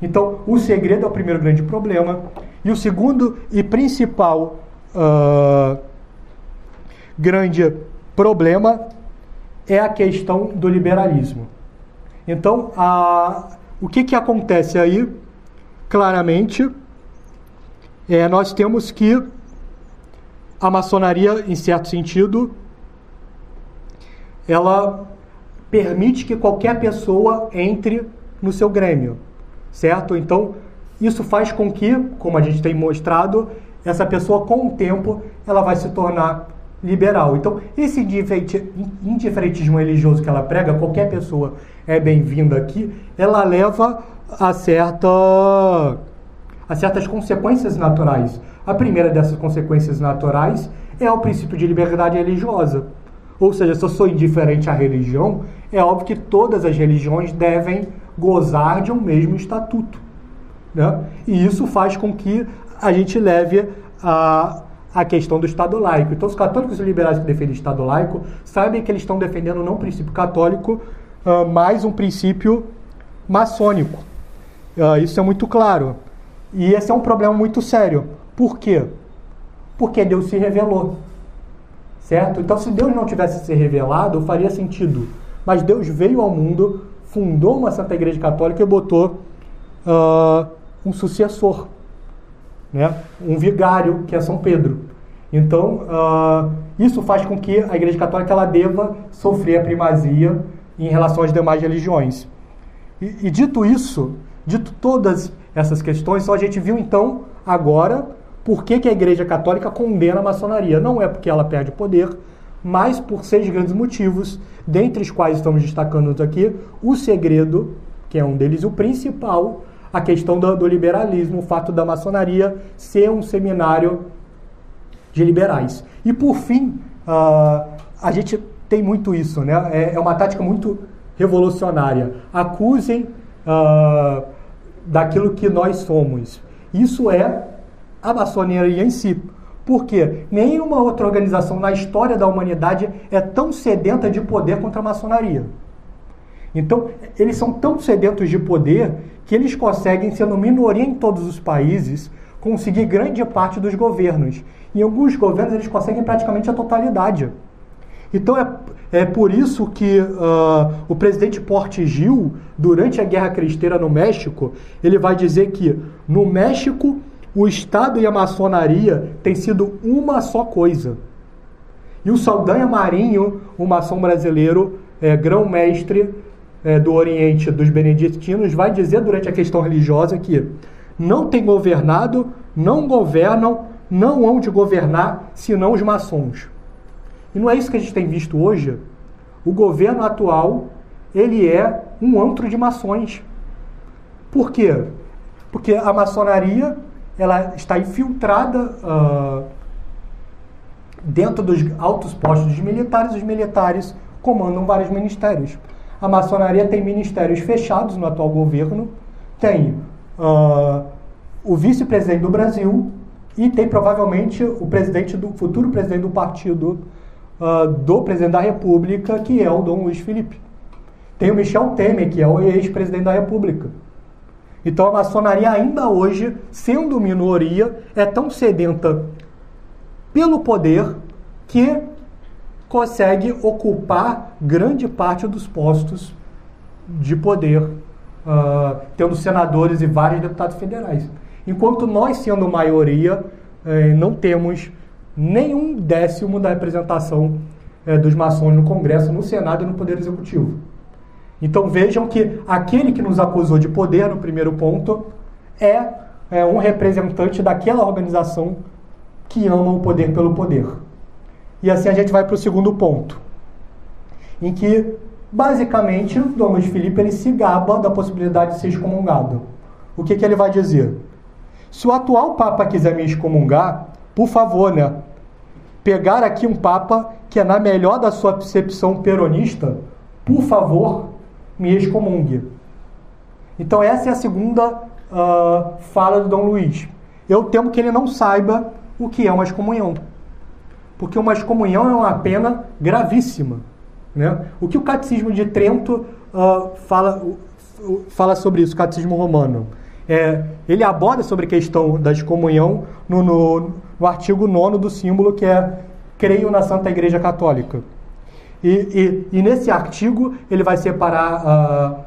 [SPEAKER 1] Então, o segredo é o primeiro grande problema. E o segundo e principal uh, grande problema é a questão do liberalismo. Então, a, o que, que acontece aí, claramente, é, nós temos que a maçonaria, em certo sentido, ela permite que qualquer pessoa entre no seu grêmio certo? Então, isso faz com que, como a gente tem mostrado, essa pessoa com o tempo ela vai se tornar liberal. Então, esse indiferentismo religioso que ela prega, qualquer pessoa é bem-vinda aqui, ela leva a certa a certas consequências naturais. A primeira dessas consequências naturais é o princípio de liberdade religiosa. Ou seja, se eu sou indiferente à religião, é óbvio que todas as religiões devem gozar de um mesmo estatuto. Né? E isso faz com que a gente leve a, a questão do Estado laico. Então, os católicos e liberais que defendem o Estado laico sabem que eles estão defendendo não um princípio católico, uh, mas um princípio maçônico. Uh, isso é muito claro. E esse é um problema muito sério. Por quê? Porque Deus se revelou. Certo? Então, se Deus não tivesse se revelado, faria sentido. Mas Deus veio ao mundo, fundou uma Santa Igreja Católica e botou uh, um sucessor, né? um vigário, que é São Pedro. Então, uh, isso faz com que a Igreja Católica ela deva sofrer a primazia em relação às demais religiões. E, e dito isso, dito todas essas questões, só a gente viu então agora por que, que a Igreja Católica condena a maçonaria. Não é porque ela perde poder, mas por seis grandes motivos, dentre os quais estamos destacando aqui o segredo, que é um deles, o principal, a questão do, do liberalismo, o fato da maçonaria ser um seminário de liberais. E por fim, uh, a gente tem muito isso, né? É, é, uma tática muito revolucionária. Acusem uh, daquilo que nós somos. Isso é a maçonaria em si. Porque nenhuma outra organização na história da humanidade é tão sedenta de poder contra a maçonaria. Então, eles são tão sedentos de poder que eles conseguem, sendo minoria em todos os países, conseguir grande parte dos governos. Em alguns governos, eles conseguem praticamente a totalidade. Então, é, é por isso que uh, o presidente Portigil, durante a Guerra Cristeira no México, ele vai dizer que no México o Estado e a maçonaria têm sido uma só coisa. E o Saldanha Marinho, o maçom brasileiro, é, grão-mestre é, do Oriente dos beneditinos, vai dizer durante a questão religiosa que não tem governado, não governam, não hão de governar senão os maçons. E não é isso que a gente tem visto hoje? O governo atual, ele é um antro de maçons. Por quê? Porque a maçonaria ela está infiltrada uh, dentro dos altos postos militares. Os militares comandam vários ministérios. A maçonaria tem ministérios fechados no atual governo, tem uh, o vice-presidente do Brasil e tem provavelmente o presidente do futuro presidente do partido uh, do presidente da República, que é o Dom Luiz Felipe. Tem o Michel Temer, que é o ex-presidente da República. Então a maçonaria ainda hoje, sendo minoria, é tão sedenta pelo poder que consegue ocupar grande parte dos postos de poder, uh, tendo senadores e vários deputados federais. Enquanto nós, sendo maioria, eh, não temos nenhum décimo da representação eh, dos maçons no Congresso, no Senado e no Poder Executivo. Então vejam que aquele que nos acusou de poder no primeiro ponto é, é um representante daquela organização que ama o poder pelo poder. E assim a gente vai para o segundo ponto, em que basicamente o Dom Felipe ele se gaba da possibilidade de ser excomungado. O que, que ele vai dizer? Se o atual Papa quiser me excomungar, por favor, né? Pegar aqui um Papa que é na melhor da sua percepção peronista, por favor, me excomungue. Então essa é a segunda uh, fala do Dom Luiz. Eu temo que ele não saiba o que é uma excomunhão. Porque uma excomunhão é uma pena gravíssima. Né? O que o Catecismo de Trento uh, fala, uh, fala sobre isso, o Catecismo Romano? É, ele aborda sobre a questão da excomunhão no, no, no artigo 9 do símbolo, que é Creio na Santa Igreja Católica. E, e, e nesse artigo ele vai separar, uh,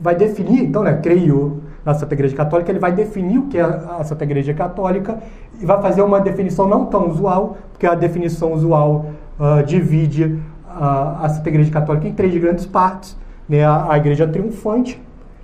[SPEAKER 1] vai definir, então, né, creio na Santa Igreja Católica, ele vai definir o que é a Santa Igreja Católica e vai fazer uma definição não tão usual, porque a definição usual uh, divide uh, a Santa Igreja Católica em três grandes partes, né, a, a Igreja triunfante,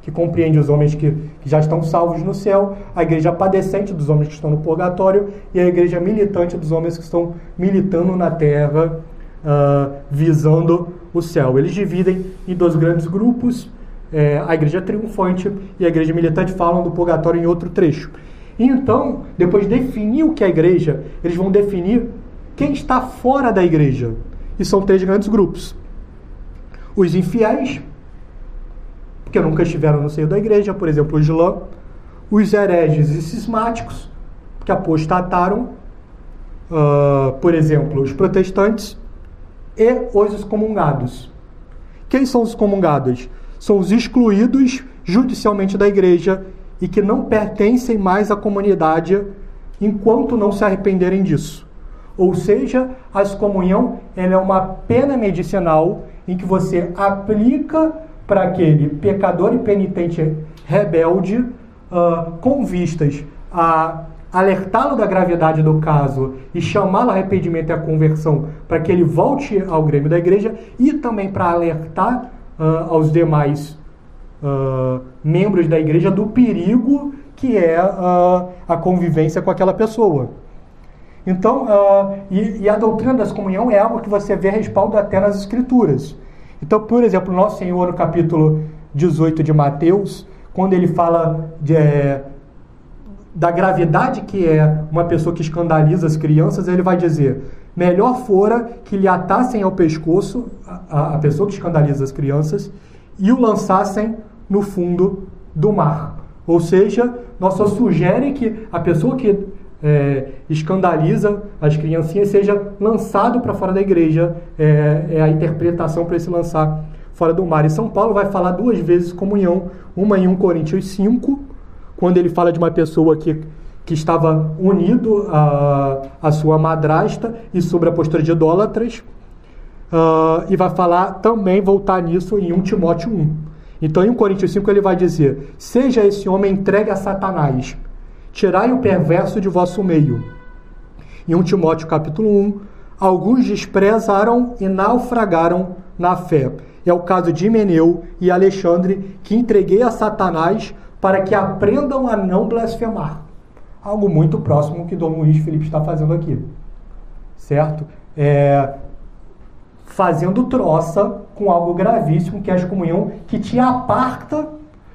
[SPEAKER 1] que compreende os homens que, que, já estão salvos no céu, a igreja padecente dos homens que estão no purgatório e a igreja militante dos homens que estão militando na terra uh, visando o céu. Eles dividem em dois grandes grupos. É, a igreja triunfante e a igreja militante falam do purgatório em outro trecho. Então, depois de definir o que é a igreja, eles vão definir quem está fora da igreja. E são três grandes grupos. Os infiéis, porque nunca estiveram no seio da igreja, por exemplo, o Islã, os hereges e cismáticos, que apostataram, uh, por exemplo, os protestantes, e os excomungados. Quem são os excomungados? São os excluídos judicialmente da igreja e que não pertencem mais à comunidade enquanto não se arrependerem disso. Ou seja, a excomunhão é uma pena medicinal em que você aplica para aquele pecador e penitente rebelde uh, com vistas a alertá-lo da gravidade do caso e chamá-lo a arrependimento e a conversão para que ele volte ao Grêmio da igreja e também para alertar uh, aos demais uh, membros da igreja do perigo que é uh, a convivência com aquela pessoa. Então, e, e, a doutrina das comunhão é algo que você vê respaldo até nas escrituras. Então, por exemplo, nosso Senhor no capítulo 18 de Mateus, quando ele fala de, é, da gravidade que é uma pessoa que escandaliza as crianças, ele vai dizer: melhor fora que lhe atassem ao pescoço a, a pessoa que escandaliza as crianças e o lançassem no fundo do mar. Ou seja, nós só sugere que a pessoa que é, escandaliza as criancinhas seja lançado para fora da igreja. É, é a interpretação para esse lançar fora do mar. E São Paulo vai falar duas vezes comunhão, uma em 1 Coríntios 5, quando ele fala de uma pessoa que, que estava unido à, à sua madrasta e sobre a postura de idólatras. Uh, e vai falar também, voltar nisso em 1 Timóteo 1. Então, em 1 Coríntios 5, ele vai dizer: Seja esse homem entregue a Satanás, tirai o perverso de vosso meio. Em 1 Timóteo capítulo 1, alguns desprezaram e naufragaram na fé. É o caso de Meneu e Alexandre, que entreguei a Satanás para que aprendam a não blasfemar. Algo muito próximo que Dom Luiz Felipe está fazendo aqui. Certo? É, fazendo troça com algo gravíssimo, que é a excomunhão, que te aparta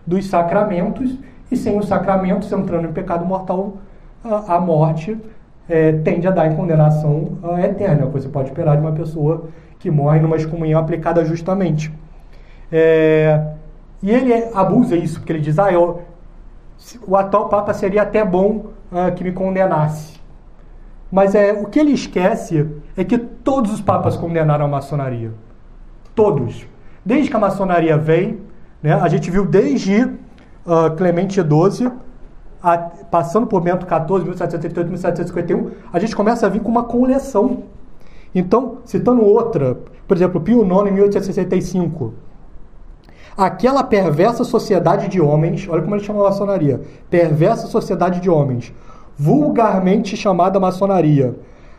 [SPEAKER 1] dos sacramentos, e sem os sacramentos, entrando em pecado mortal, a, morte é, tende a dar em condenação eterna. Você pode esperar de uma pessoa que morre numa excomunhão aplicada justamente. É, e ele abusa isso, porque ele diz: ah, eu, o atual Papa seria até bom uh, que me condenasse. Mas é, o que ele esquece é que todos os papas condenaram a maçonaria. Todos. Desde que a maçonaria vem, né, a gente viu desde uh, Clemente XII, a, passando por Bento XIV, 1738, 1751, a gente começa a vir com uma coleção. Então, citando outra, por exemplo, Pio IX em 1865 aquela perversa sociedade de homens, olha como ele chama a maçonaria, perversa sociedade de homens, vulgarmente chamada maçonaria,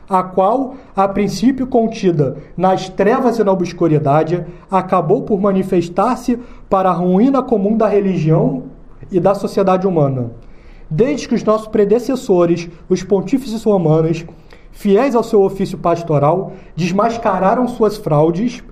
[SPEAKER 1] a qual, a princípio contida nas trevas e na obscuridade, acabou por manifestar-se para a ruína comum da religião e da sociedade humana. Desde que os nossos predecessores, os pontífices romanos, fiéis ao seu ofício pastoral, desmascararam suas fraudes,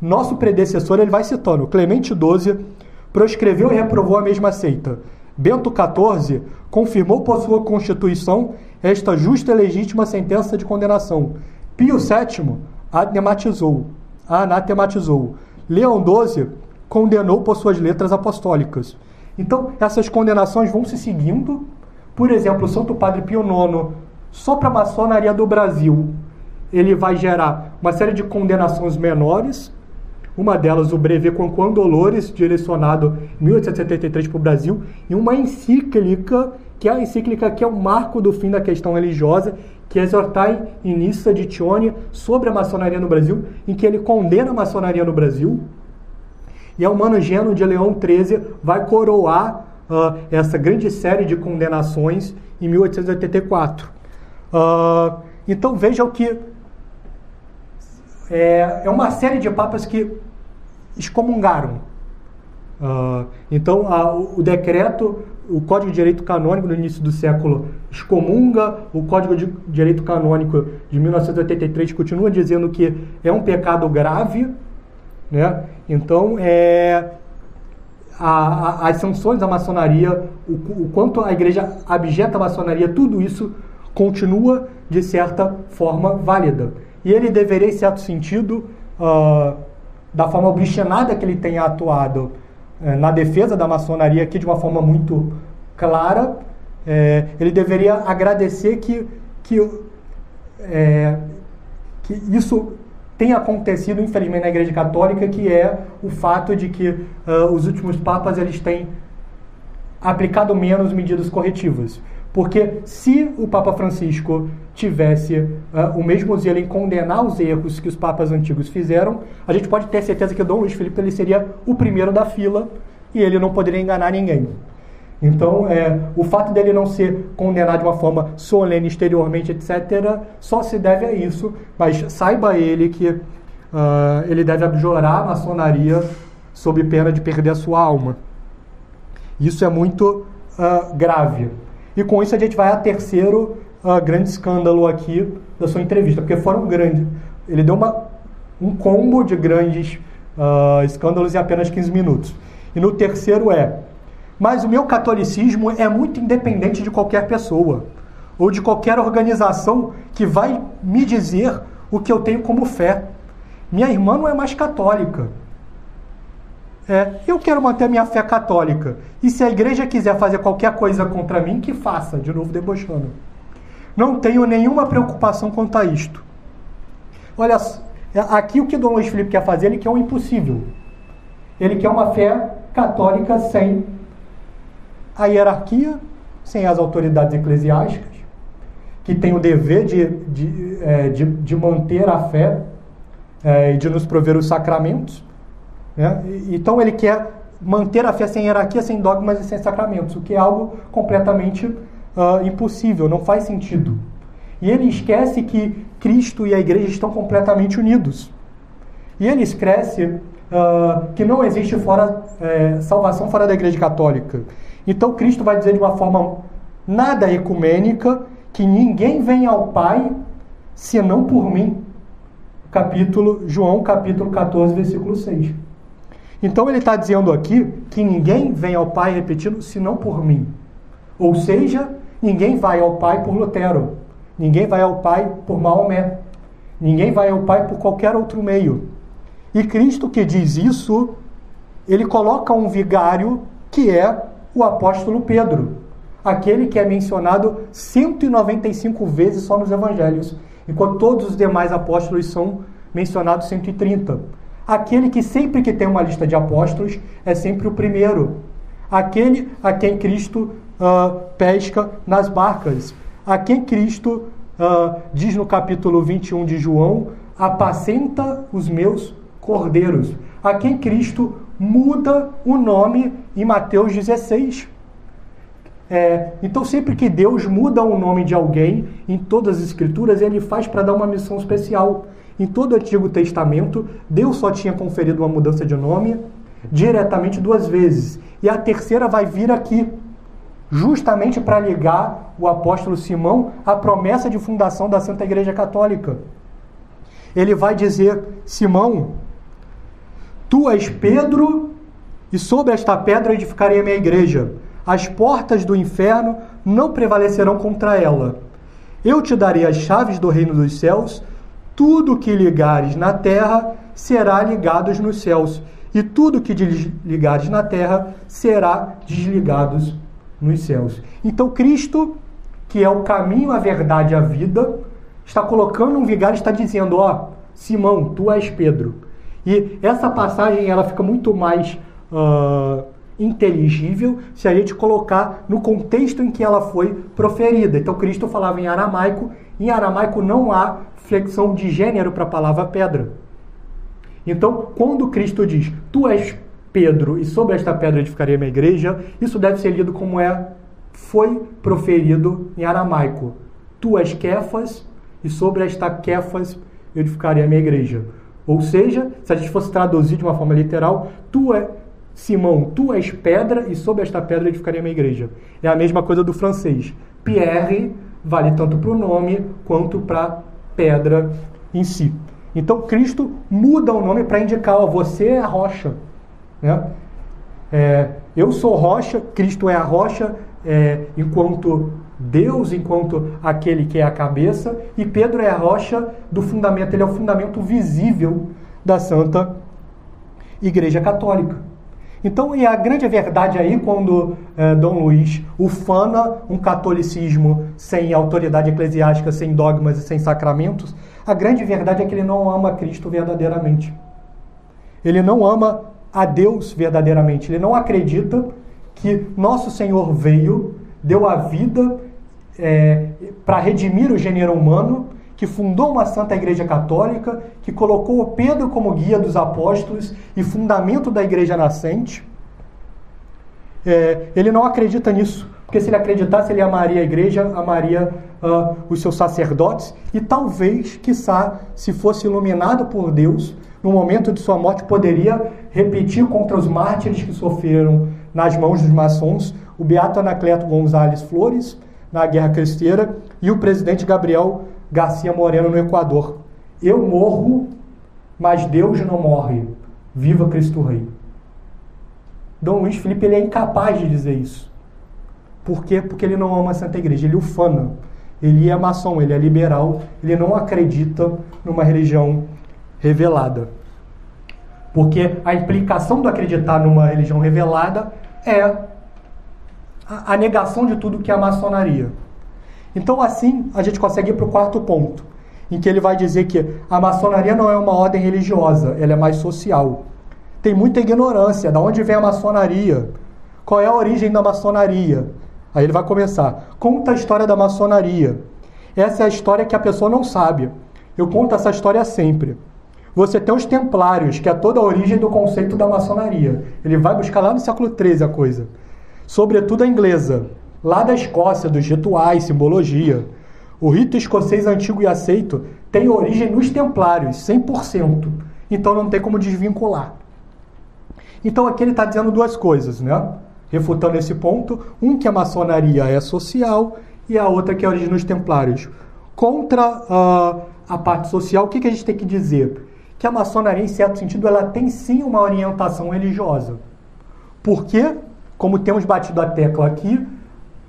[SPEAKER 1] nosso predecessor, ele vai citando, Clemente XII proscreveu e reprovou a mesma seita. Bento XIV confirmou por sua constituição esta justa e legítima sentença de condenação. Pio VII anatematizou. anatematizou. Leão XII condenou por suas letras apostólicas. Então, essas condenações vão se seguindo. Por exemplo, o Santo Padre Pio IX, só para a maçonaria do Brasil, ele vai gerar uma série de condenações menores, uma delas, o Brevet Conquan Dolores, direcionado em 1873 para o Brasil, e uma encíclica, que é a encíclica que é o marco do fim da questão religiosa, que é Exortai Inissa de Tione sobre a maçonaria no Brasil, em que ele condena a maçonaria no Brasil. E é o Mano Geno de Leão XIII vai coroar uh, essa grande série de condenações em 1884. Uh, então vejam que é, é uma série de papas que excomungaram. Uh, então, a, o decreto, o Código de Direito Canônico no início do século excomunga, o Código de Direito Canônico de 1983 continua dizendo que é um pecado grave, né? Então, é, a, a, as sanções à maçonaria, o, o, quanto a igreja abjeta a maçonaria, tudo isso continua, de certa forma, válida. E ele deveria, em certo sentido, uh, da forma obstinada que ele tenha atuado é, na defesa da maçonaria aqui de uma forma muito clara, é, ele deveria agradecer que, que, é, que isso tem acontecido, infelizmente, na Igreja Católica, que é o fato de que uh, os últimos papas eles têm aplicado menos medidas corretivas. Porque se o Papa Francisco tivesse uh, o mesmo zelo em condenar os erros que os papas antigos fizeram, a gente pode ter certeza que Dom Luiz Felipe ele seria o primeiro da fila e ele não poderia enganar ninguém. Então, é, o fato dele não ser condenado de uma forma solene exteriormente, etc., só se deve a isso, mas saiba ele que uh, ele deve abjurar a maçonaria sob pena de perder a sua alma. Isso é muito uh, grave. E com isso a gente vai a terceiro uh, grande escândalo aqui da sua entrevista, porque foram grandes. Ele deu uma, um combo de grandes escândalos em apenas 15 minutos. E no terceiro é mas o meu catolicismo é muito independente de qualquer pessoa ou de qualquer organização que vai me dizer o que eu tenho como fé. Minha irmã não é mais católica. É, eu quero manter minha fé católica. E se a igreja quiser fazer qualquer coisa contra mim, que faça, de novo debochando. Não tenho nenhuma preocupação quanto a isto. Olha, é, aqui o que Dom Luiz Felipe quer fazer, ele quer o impossível. Ele quer uma fé católica sem a hierarquia, sem as autoridades eclesiásticas, que tem o dever de, de, é, de, de manter a fé é, e de nos prover os sacramentos. Né? Então ele quer manter a fé sem hierarquia, sem dogmas e sem sacramentos, o que é algo completamente uh, impossível, não faz sentido. E ele esquece que Cristo e a igreja estão completamente unidos. E ele esquece uh, que não existe fora, é, salvação fora da igreja católica. Então Cristo vai dizer de uma forma nada ecumênica que ninguém vem ao Pai senão por mim. Capítulo João capítulo 14, versículo 6. Então ele está dizendo aqui que ninguém vem ao Pai, repetindo, senão por mim. Ou seja, ninguém vai ao Pai por Lutero, ninguém vai ao Pai por Maomé, ninguém vai ao Pai por qualquer outro meio. E Cristo que diz isso, ele coloca um vigário que é o apóstolo Pedro, aquele que é mencionado 195 vezes só nos evangelhos, enquanto todos os demais apóstolos são mencionados 130. Aquele que sempre que tem uma lista de apóstolos é sempre o primeiro. Aquele a quem Cristo uh, pesca nas barcas. A quem Cristo uh, diz no capítulo 21 de João: apacenta os meus cordeiros. A quem Cristo muda o nome em Mateus 16. É, então, sempre que Deus muda o nome de alguém em todas as Escrituras, ele faz para dar uma missão especial. Em todo o Antigo Testamento, Deus só tinha conferido uma mudança de nome diretamente duas vezes. E a terceira vai vir aqui, justamente para ligar o apóstolo Simão à promessa de fundação da Santa Igreja Católica. Ele vai dizer: Simão, Tu és Pedro, e sobre esta pedra edificarei a minha igreja. As portas do inferno não prevalecerão contra ela. Eu te darei as chaves do reino dos céus. Tudo que ligares na terra será ligado nos céus, e tudo que desligares na terra será desligado nos céus. Então Cristo, que é o caminho, a verdade e a vida, está colocando um vigário está dizendo: ó, Simão, tu és Pedro. E essa passagem ela fica muito mais uh, inteligível se a gente colocar no contexto em que ela foi proferida. Então Cristo falava em aramaico, em aramaico não há flexão de gênero para a palavra pedra. Então, quando Cristo diz, tu és Pedro e sobre esta pedra edificarei minha igreja, isso deve ser lido como é foi proferido em aramaico. Tu és Kefas e sobre esta Kefas edificarei a minha igreja. Ou seja, se a gente fosse traduzir de uma forma literal, tu é Simão, tu és pedra e sob esta pedra edificarei a minha igreja. É a mesma coisa do francês. Pierre vale tanto para o nome quanto para pedra em si. Então Cristo muda o nome para indicar, ó, você é a rocha. Né? É, eu sou rocha, Cristo é a rocha, é, enquanto Deus enquanto aquele que é a cabeça, e Pedro é a rocha do fundamento, ele é o fundamento visível da Santa Igreja Católica. Então, e a grande verdade aí, quando é, Dom Luiz ufana um catolicismo sem autoridade eclesiástica, sem dogmas e sem sacramentos, a grande verdade é que ele não ama Cristo verdadeiramente. Ele não ama a Deus verdadeiramente. Ele não acredita que nosso Senhor veio, deu a vida é, para redimir o gênero humano, que fundou uma Santa Igreja Católica, que colocou Pedro como guia dos apóstolos e fundamento da Igreja nascente. É, ele não acredita nisso, porque se ele acreditasse, ele amaria a igreja, amaria uh, os seus sacerdotes e talvez, quiçá, se fosse iluminado por Deus, no momento de sua morte, poderia repetir contra os mártires que sofreram nas mãos dos maçons, o Beato Anacleto Gonzalez Flores, na Guerra Cristera, e o presidente Gabriel Garcia Moreno, no Equador. Eu morro, mas Deus não morre. Viva Cristo Rei. Dom Luiz Felipe ele é incapaz de dizer isso. Por quê? Porque ele não ama a Santa Igreja, ele ufana. Ele é maçom, ele é liberal, ele não acredita numa religião revelada. Porque a implicação do acreditar numa religião revelada é a, a negação de tudo que é a maçonaria. Então, assim, a gente consegue ir para o quarto ponto, em que ele vai dizer que a maçonaria não é uma ordem religiosa, ela é mais social. Tem muita ignorância. Da onde vem a maçonaria? Qual é a origem da maçonaria? Aí ele vai começar. Conta a história da maçonaria. Essa é a história que a pessoa não sabe. Eu conto essa história sempre. Você tem os templários, que é toda a origem do conceito da maçonaria. Ele vai buscar lá no século XIII a coisa. Sobretudo a inglesa, lá da Escócia, dos rituais, simbologia. O rito escocês antigo e aceito tem origem nos templários, 100%. Então não tem como desvincular. Então aqui ele está dizendo duas coisas, né? Refutando esse ponto. Um, que a maçonaria é social e a outra que é a origem nos templários. Contra uh, a parte social, o que, que a gente tem que dizer? Que a maçonaria, em certo sentido, ela tem sim uma orientação religiosa. Porque, como temos batido a tecla aqui,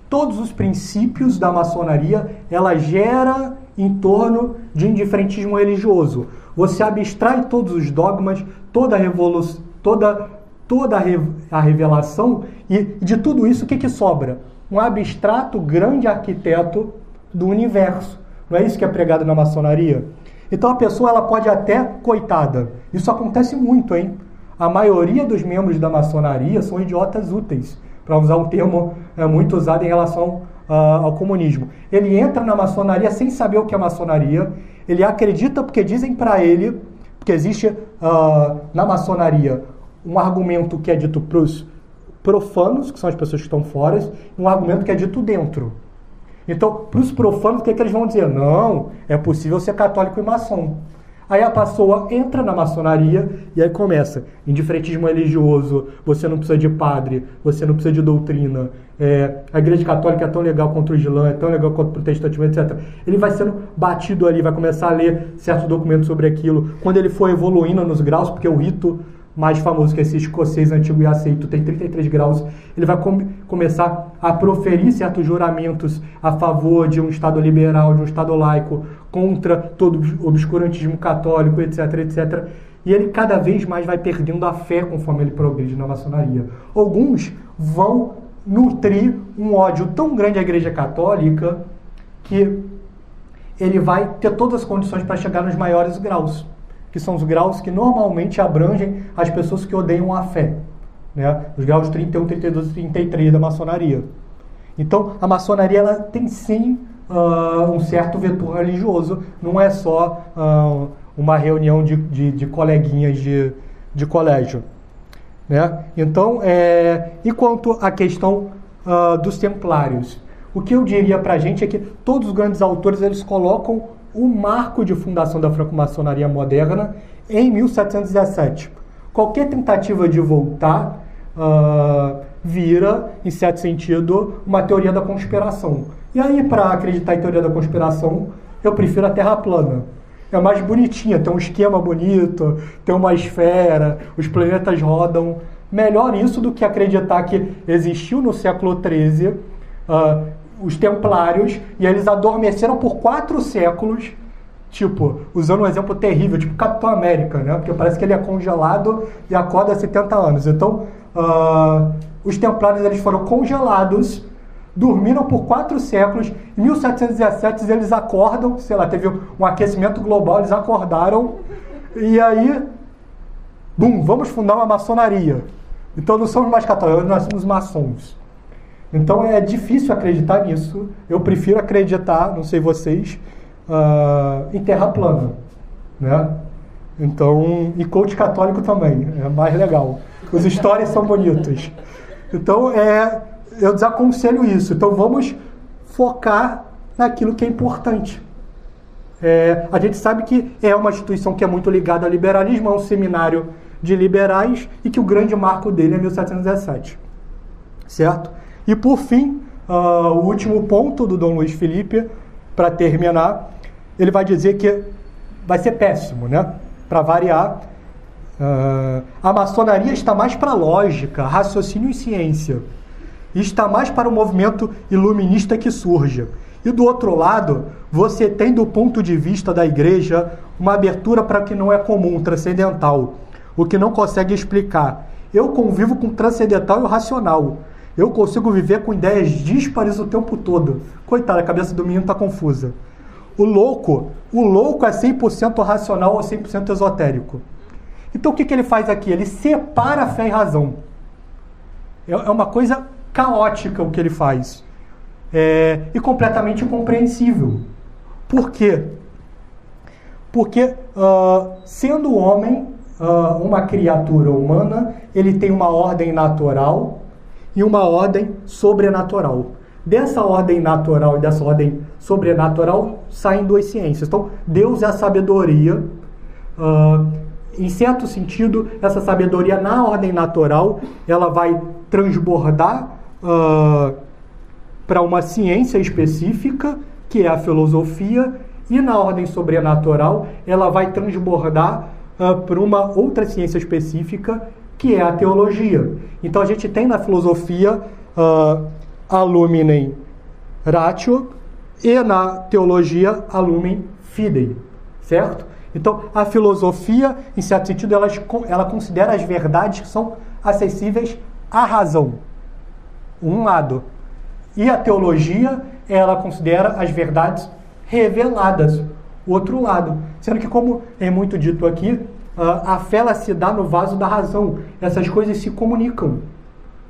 [SPEAKER 1] todos os princípios da maçonaria ela gera em torno de indiferentismo religioso. Você abstrai todos os dogmas, toda a revolução, toda toda a revelação e de tudo isso o que, que sobra? Um abstrato grande arquiteto do universo. Não é isso que é pregado na maçonaria? Então a pessoa ela pode até, coitada, isso acontece muito, hein? A maioria dos membros da maçonaria são idiotas úteis, para usar um termo é, muito usado em relação uh, ao comunismo. Ele entra na maçonaria sem saber o que é maçonaria, ele acredita porque dizem para ele, porque existe uh, na maçonaria um argumento que é dito para os profanos, que são as pessoas que estão fora, e um argumento que é dito dentro. Então, para os profanos, o que, é que eles vão dizer? Não, é possível ser católico e maçom. Aí a pessoa entra na maçonaria e aí começa. Indiferentismo religioso, você não precisa de padre, você não precisa de doutrina. É, a igreja católica é tão legal contra o Islã, é tão legal contra o protestantismo, etc. Ele vai sendo batido ali, vai começar a ler certos documentos sobre aquilo. Quando ele for evoluindo nos graus, porque o rito mais famoso, que é esse escocês antigo e aceito, tem 33 graus, ele vai com começar a proferir certos juramentos a favor de um Estado liberal, de um Estado laico, contra todo o obscurantismo católico, etc, etc. E ele cada vez mais vai perdendo a fé conforme ele progride na maçonaria. Alguns vão nutrir um ódio tão grande à Igreja Católica que ele vai ter todas as condições para chegar nos maiores graus que são os graus que normalmente abrangem as pessoas que odeiam a fé. Né? Os graus 31, 32 e 33 da maçonaria. Então, a maçonaria ela tem sim uh, um certo vetor religioso, não é só uh, uma reunião de, de, de coleguinhas de, de colégio. Né? Então, é, e quanto à questão uh, dos templários? O que eu diria para a gente é que todos os grandes autores eles colocam o marco de fundação da franco-maçonaria moderna em 1717. Qualquer tentativa de voltar uh, vira, em certo sentido, uma teoria da conspiração. E aí, para acreditar em teoria da conspiração, eu prefiro a Terra plana. É mais bonitinha, tem um esquema bonito, tem uma esfera, os planetas rodam. Melhor isso do que acreditar que existiu no século XIII uh, os templários e eles adormeceram por quatro séculos Tipo, usando um exemplo terrível, tipo Capitão América, né? Porque parece que ele é congelado e acorda há 70 anos. Então, uh, os templários eles foram congelados, dormiram por quatro séculos. Em 1717 eles acordam, sei lá, teve um aquecimento global, eles acordaram. E aí, bum, vamos fundar uma maçonaria. Então não somos mais católicos, nós somos maçons. Então é difícil acreditar nisso. Eu prefiro acreditar, não sei vocês, uh, em terra plana. Né? Então, e coach católico também, é mais legal. Os histórias são bonitos. Então, é, eu desaconselho isso. Então, vamos focar naquilo que é importante. É, a gente sabe que é uma instituição que é muito ligada ao liberalismo, é um seminário de liberais e que o grande marco dele é 1717. Certo? E por fim, uh, o último ponto do Dom Luiz Felipe, para terminar, ele vai dizer que vai ser péssimo, né? Para variar, uh, a maçonaria está mais para lógica, raciocínio e ciência. E está mais para o movimento iluminista que surge. E do outro lado, você tem do ponto de vista da igreja uma abertura para o que não é comum, transcendental, o que não consegue explicar. Eu convivo com transcendental e o racional. Eu consigo viver com ideias díspares o tempo todo. Coitada, a cabeça do menino está confusa. O louco, o louco é 100% racional ou 100% esotérico. Então o que, que ele faz aqui? Ele separa fé e razão. É, é uma coisa caótica o que ele faz. É, e completamente incompreensível. Por quê? Porque, uh, sendo homem uh, uma criatura humana, ele tem uma ordem natural e uma ordem sobrenatural. Dessa ordem natural e dessa ordem sobrenatural saem duas ciências. Então, Deus é a sabedoria. Uh, em certo sentido, essa sabedoria na ordem natural, ela vai transbordar uh, para uma ciência específica, que é a filosofia, e na ordem sobrenatural, ela vai transbordar uh, para uma outra ciência específica, que é a teologia. Então, a gente tem na filosofia uh, a luminem ratio, e na teologia a lumen fidei, certo? Então, a filosofia, em certo sentido, ela, ela considera as verdades que são acessíveis à razão, um lado. E a teologia, ela considera as verdades reveladas, outro lado. Sendo que, como é muito dito aqui, a fé ela se dá no vaso da razão. Essas coisas se comunicam,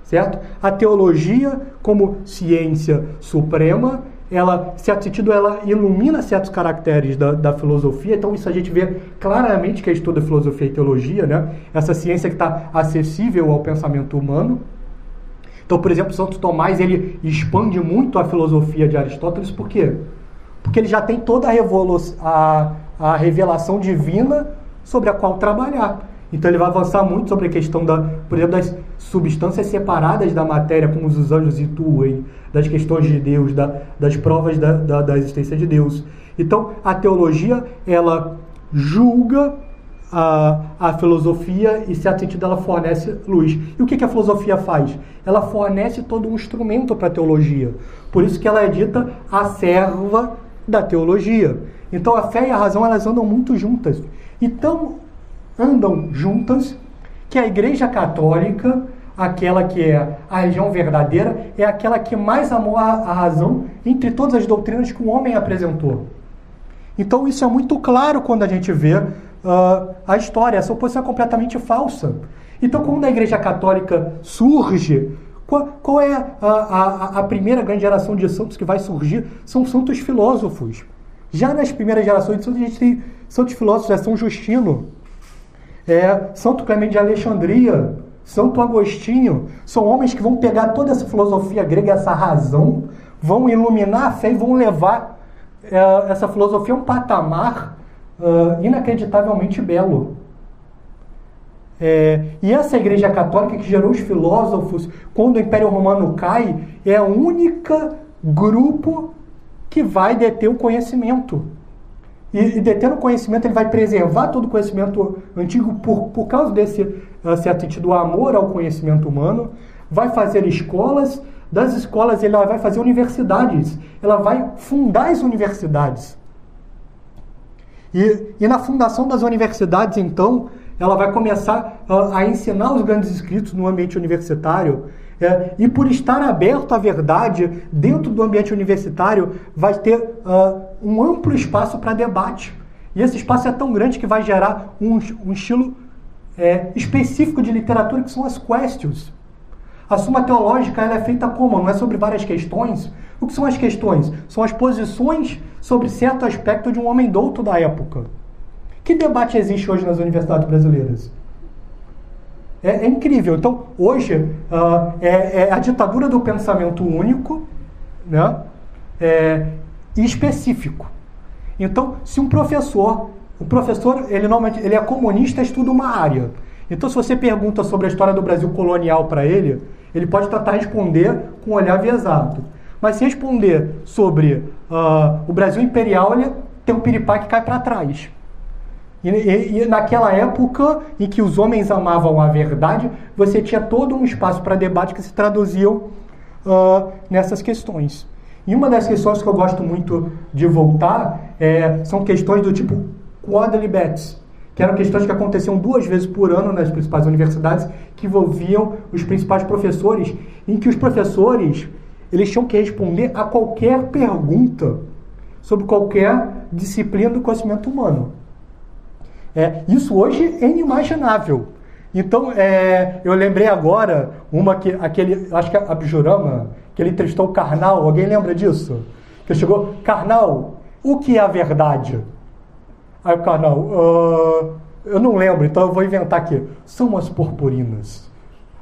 [SPEAKER 1] certo? A teologia, como ciência suprema, ela, certo sentido, ela ilumina certos caracteres da, da filosofia. Então, isso a gente vê claramente que é estuda filosofia e teologia, né? Essa ciência que está acessível ao pensamento humano. Então, por exemplo, Santo Tomás ele expande muito a filosofia de Aristóteles, por quê? Porque ele já tem toda a, a, a revelação divina sobre a qual trabalhar. Então ele vai avançar muito sobre a questão da, por exemplo, das substâncias separadas da matéria, como os anjos intuem, das questões de Deus, da, das provas da, da, da, existência de Deus. Então a teologia ela julga a, a filosofia e, em certo sentido, ela fornece luz. E o que, que a filosofia faz? Ela fornece todo um instrumento para a teologia. Por isso que ela é dita a serva da teologia. Então a fé e a razão elas andam muito juntas. Então andam juntas, que a Igreja Católica, aquela que é a religião verdadeira, é aquela que mais amou a, a razão entre todas as doutrinas que o homem apresentou. Então isso é muito claro quando a gente vê uh, a história. Essa oposição é completamente falsa. Então, quando a Igreja Católica surge, qual, qual é a, a, a, primeira grande geração de santos que vai surgir? São santos filósofos. Já nas primeiras gerações de santos, a gente tem santos filósofos, é São Justino, é, Santo Clemente de Alexandria, Santo Agostinho, são homens que vão pegar toda essa filosofia grega, essa razão, vão iluminar a fé e vão levar é, essa filosofia a um patamar uh, inacreditavelmente belo. É, e essa igreja católica que gerou os filósofos, quando o Império Romano cai, é a única grupo que vai deter o conhecimento. E, e detendo o conhecimento, ele vai preservar todo o conhecimento antigo por, por causa desse uh, certo sentido amor ao conhecimento humano, vai fazer escolas, das escolas ele vai fazer universidades, ela vai fundar as universidades. E, e na fundação das universidades, então, ela vai começar uh, a ensinar os grandes escritos no ambiente universitário. É, e por estar aberto à verdade dentro do ambiente universitário, vai ter uh, um amplo espaço para debate. E esse espaço é tão grande que vai gerar um, um estilo é, específico de literatura que são as questions. A Suma Teológica ela é feita como? Não é sobre várias questões? O que são as questões? São as posições sobre certo aspecto de um homem douto da época. Que debate existe hoje nas universidades brasileiras? É, é incrível. Então, hoje, uh, é, é, a ditadura do pensamento único né? É, e específico. Então, se um professor, o professor, ele normalmente ele é comunista, estuda uma área. Então, se você pergunta sobre a história do Brasil colonial para ele, ele pode tentar responder com um olhar viesado. Mas se responder sobre uh, o Brasil imperial, ele tem um piripá que cai para trás. E, e, e, naquela época em que os homens amavam a verdade, você tinha todo um espaço para debate que se traduziam uh, nessas questões. E uma das questões que eu gosto muito de voltar é, são questões do tipo quarterly bets, que eram questões que aconteciam duas vezes por ano nas principais universidades, que envolviam os principais professores, em que os professores eles tinham que responder a qualquer pergunta sobre qualquer disciplina do conhecimento humano. É, isso hoje é inimaginável. Então, é, eu lembrei agora uma que aquele, acho que é Abjurama, que ele entrevistou o Karnal. Alguém lembra disso? Que chegou, Karnal, o que é a verdade? Aí o Karnal, uh, eu não lembro, então eu vou inventar aqui. São as purpurinas.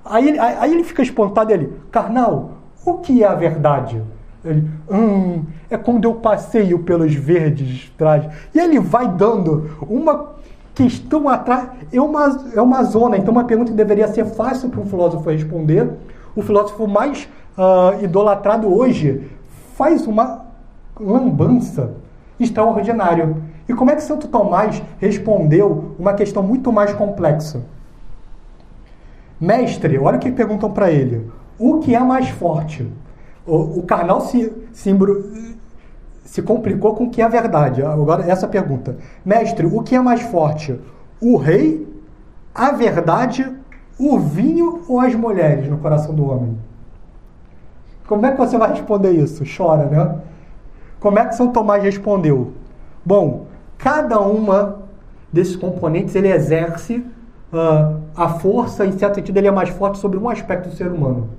[SPEAKER 1] Aí, ele, aí ele fica espantado ele, Karnal, o que é a verdade? Ele, hum, é quando eu passeio pelos verdes trajes. E ele vai dando uma questão atrás. É uma, é uma zona, então uma pergunta que deveria ser fácil para um filósofo responder. O filósofo mais uh, idolatrado hoje faz uma lambança extraordinária. E como é que Santo Tomás respondeu uma questão muito mais complexa? Mestre, olha o que perguntam para ele. O que é mais forte? O, o carnal se, se, se complicou com o que é verdade. Agora, essa pergunta. Mestre, o que é mais forte? O rei, a verdade, o vinho ou as mulheres no coração do homem? Como é que você vai responder isso? Chora, né? Como é que São Tomás respondeu? Bom, cada uma desses componentes ele exerce uh, a força, em certo sentido, ele é mais forte sobre um aspecto do ser humano.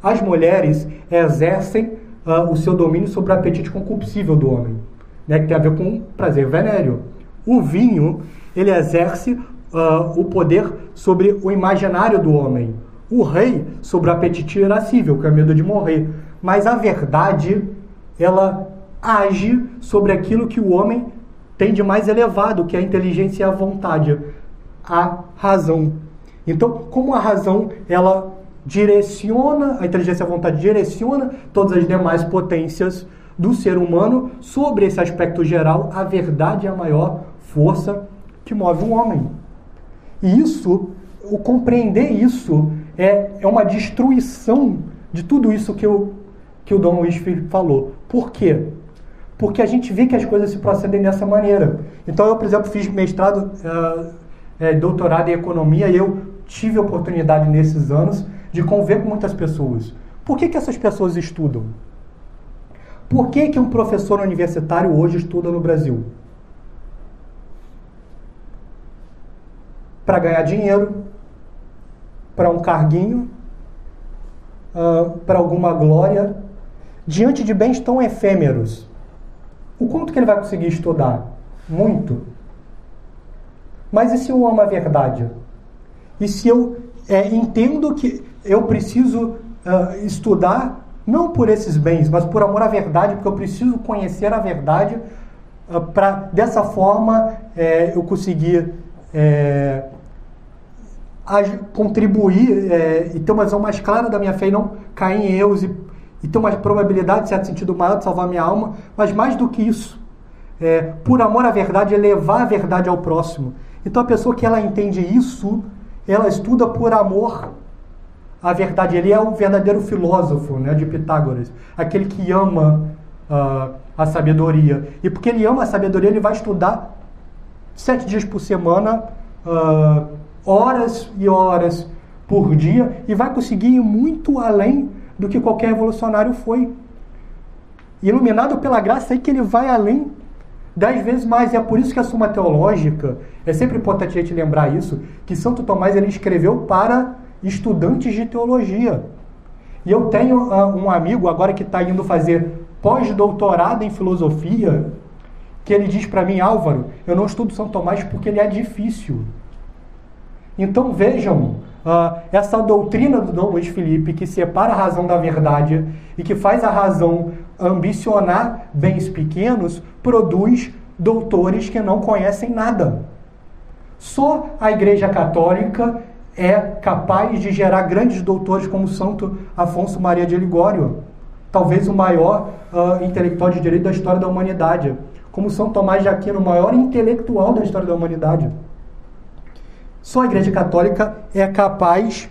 [SPEAKER 1] As mulheres exercem uh, o seu domínio sobre o apetite concupiscível do homem, né, que tem a ver com prazer venéreo. O vinho, ele exerce uh, o poder sobre o imaginário do homem. O rei sobre o apetite irascível, que é o medo de morrer. Mas a verdade, ela age sobre aquilo que o homem tem de mais elevado, que é a inteligência e a vontade, a razão. Então, como a razão ela direciona, a inteligência a vontade direciona todas as demais potências do ser humano sobre esse aspecto geral, a verdade é a maior força que move o homem. E isso, o compreender isso, é, é uma destruição de tudo isso que, eu, que o Dom Luiz falou. Por quê? Porque a gente vê que as coisas se procedem dessa maneira. Então, eu, por exemplo, fiz mestrado, uh, é, doutorado em economia e eu tive a oportunidade nesses anos de conviver com muitas pessoas. Por que, que essas pessoas estudam? Por que, que um professor universitário hoje estuda no Brasil? Para ganhar dinheiro, para um carguinho, uh, para alguma glória, diante de bens tão efêmeros. O quanto que ele vai conseguir estudar? Muito. Mas e se eu amo a verdade? E se eu é, entendo que eu preciso uh, estudar não por esses bens, mas por amor à verdade, porque eu preciso conhecer a verdade uh, para dessa forma é, eu conseguir é, contribuir é, e ter uma visão mais clara da minha fé e não cair em erros e, e ter uma probabilidade, em certo sentido, maior de salvar minha alma, mas mais do que isso, por amor à verdade, é levar a verdade ao próximo. Então a pessoa que ela entende isso, ela estuda por amor a verdade. Ele é o verdadeiro filósofo né, de Pitágoras, aquele que ama uh, a sabedoria. E porque ele ama a sabedoria, ele vai estudar sete dias por semana, uh, horas e horas por dia, e vai conseguir ir muito além do que qualquer revolucionário foi. Iluminado pela graça, aí que ele vai além dez vezes mais. E é por isso que a Suma Teológica, é sempre importante a gente lembrar isso, que Santo Tomás ele escreveu para estudantes de teologia. E eu tenho uh, um amigo agora que está indo fazer pós-doutorado em filosofia, que ele diz para mim, Álvaro, eu não estudo São Tomás porque ele é difícil. Então vejam, uh, essa doutrina do Dom Luiz Felipe que separa a razão da verdade e que faz a razão ambicionar bens pequenos, produz doutores que não conhecem nada. Só a Igreja Católica é capaz de gerar grandes doutores como Santo Afonso Maria de Ligório, talvez o maior uh, intelectual de direito da história da humanidade, como São Tomás de Aquino, o maior intelectual da história da humanidade. Só a Igreja Católica é capaz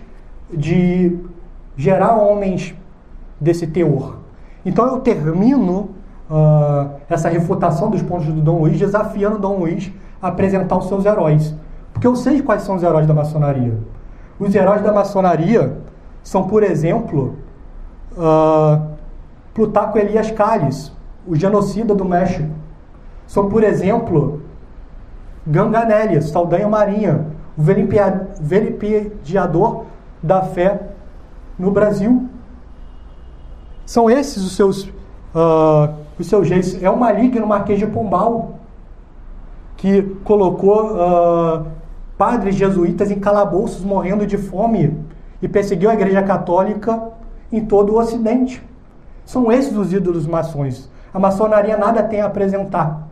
[SPEAKER 1] de gerar homens desse teor. Então eu termino uh, essa refutação dos pontos do Dom Luiz desafiando Dom Luiz a apresentar os seus heróis. Porque eu sei quais são os heróis da maçonaria. Os heróis da maçonaria são, por exemplo, uh, Plutarco Elias Calles, o genocida do México. São, por exemplo, Ganganelli, Saldanha Marinha, o velipidiador da fé no Brasil. São esses os seus, uh, os seus jeitos. É o maligno Marquês de Pombal, que colocou uh, padres jesuítas em calabouços morrendo de fome e perseguiu a Igreja Católica em todo o Ocidente. São esses os ídolos maçons. A maçonaria nada tem a apresentar.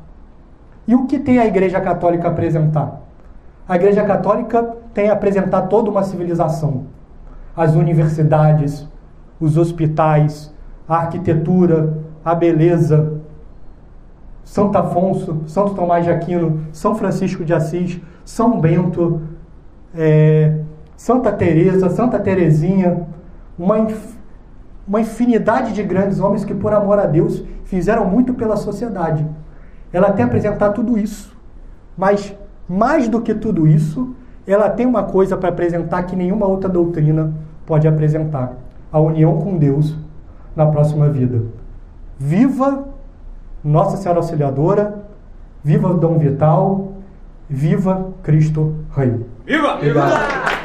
[SPEAKER 1] E o que tem a Igreja Católica a apresentar? A Igreja Católica tem a apresentar toda uma civilização. As universidades, os hospitais, a arquitetura, a beleza. Santo Afonso, Santo Tomás de Aquino, São Francisco de Assis, São Bento, é, Santa Teresa, Santa Teresinha, uma, uma infinidade de grandes homens que, por amor a Deus, fizeram muito pela sociedade. Ela tem apresentar tudo isso. Mas, mais do que tudo isso, ela tem uma coisa para apresentar que nenhuma outra doutrina pode apresentar: a união com Deus na próxima vida. Viva Nossa Senhora Auxiliadora, viva Dom Vital, viva Cristo Rei.
[SPEAKER 2] Viva! Viva!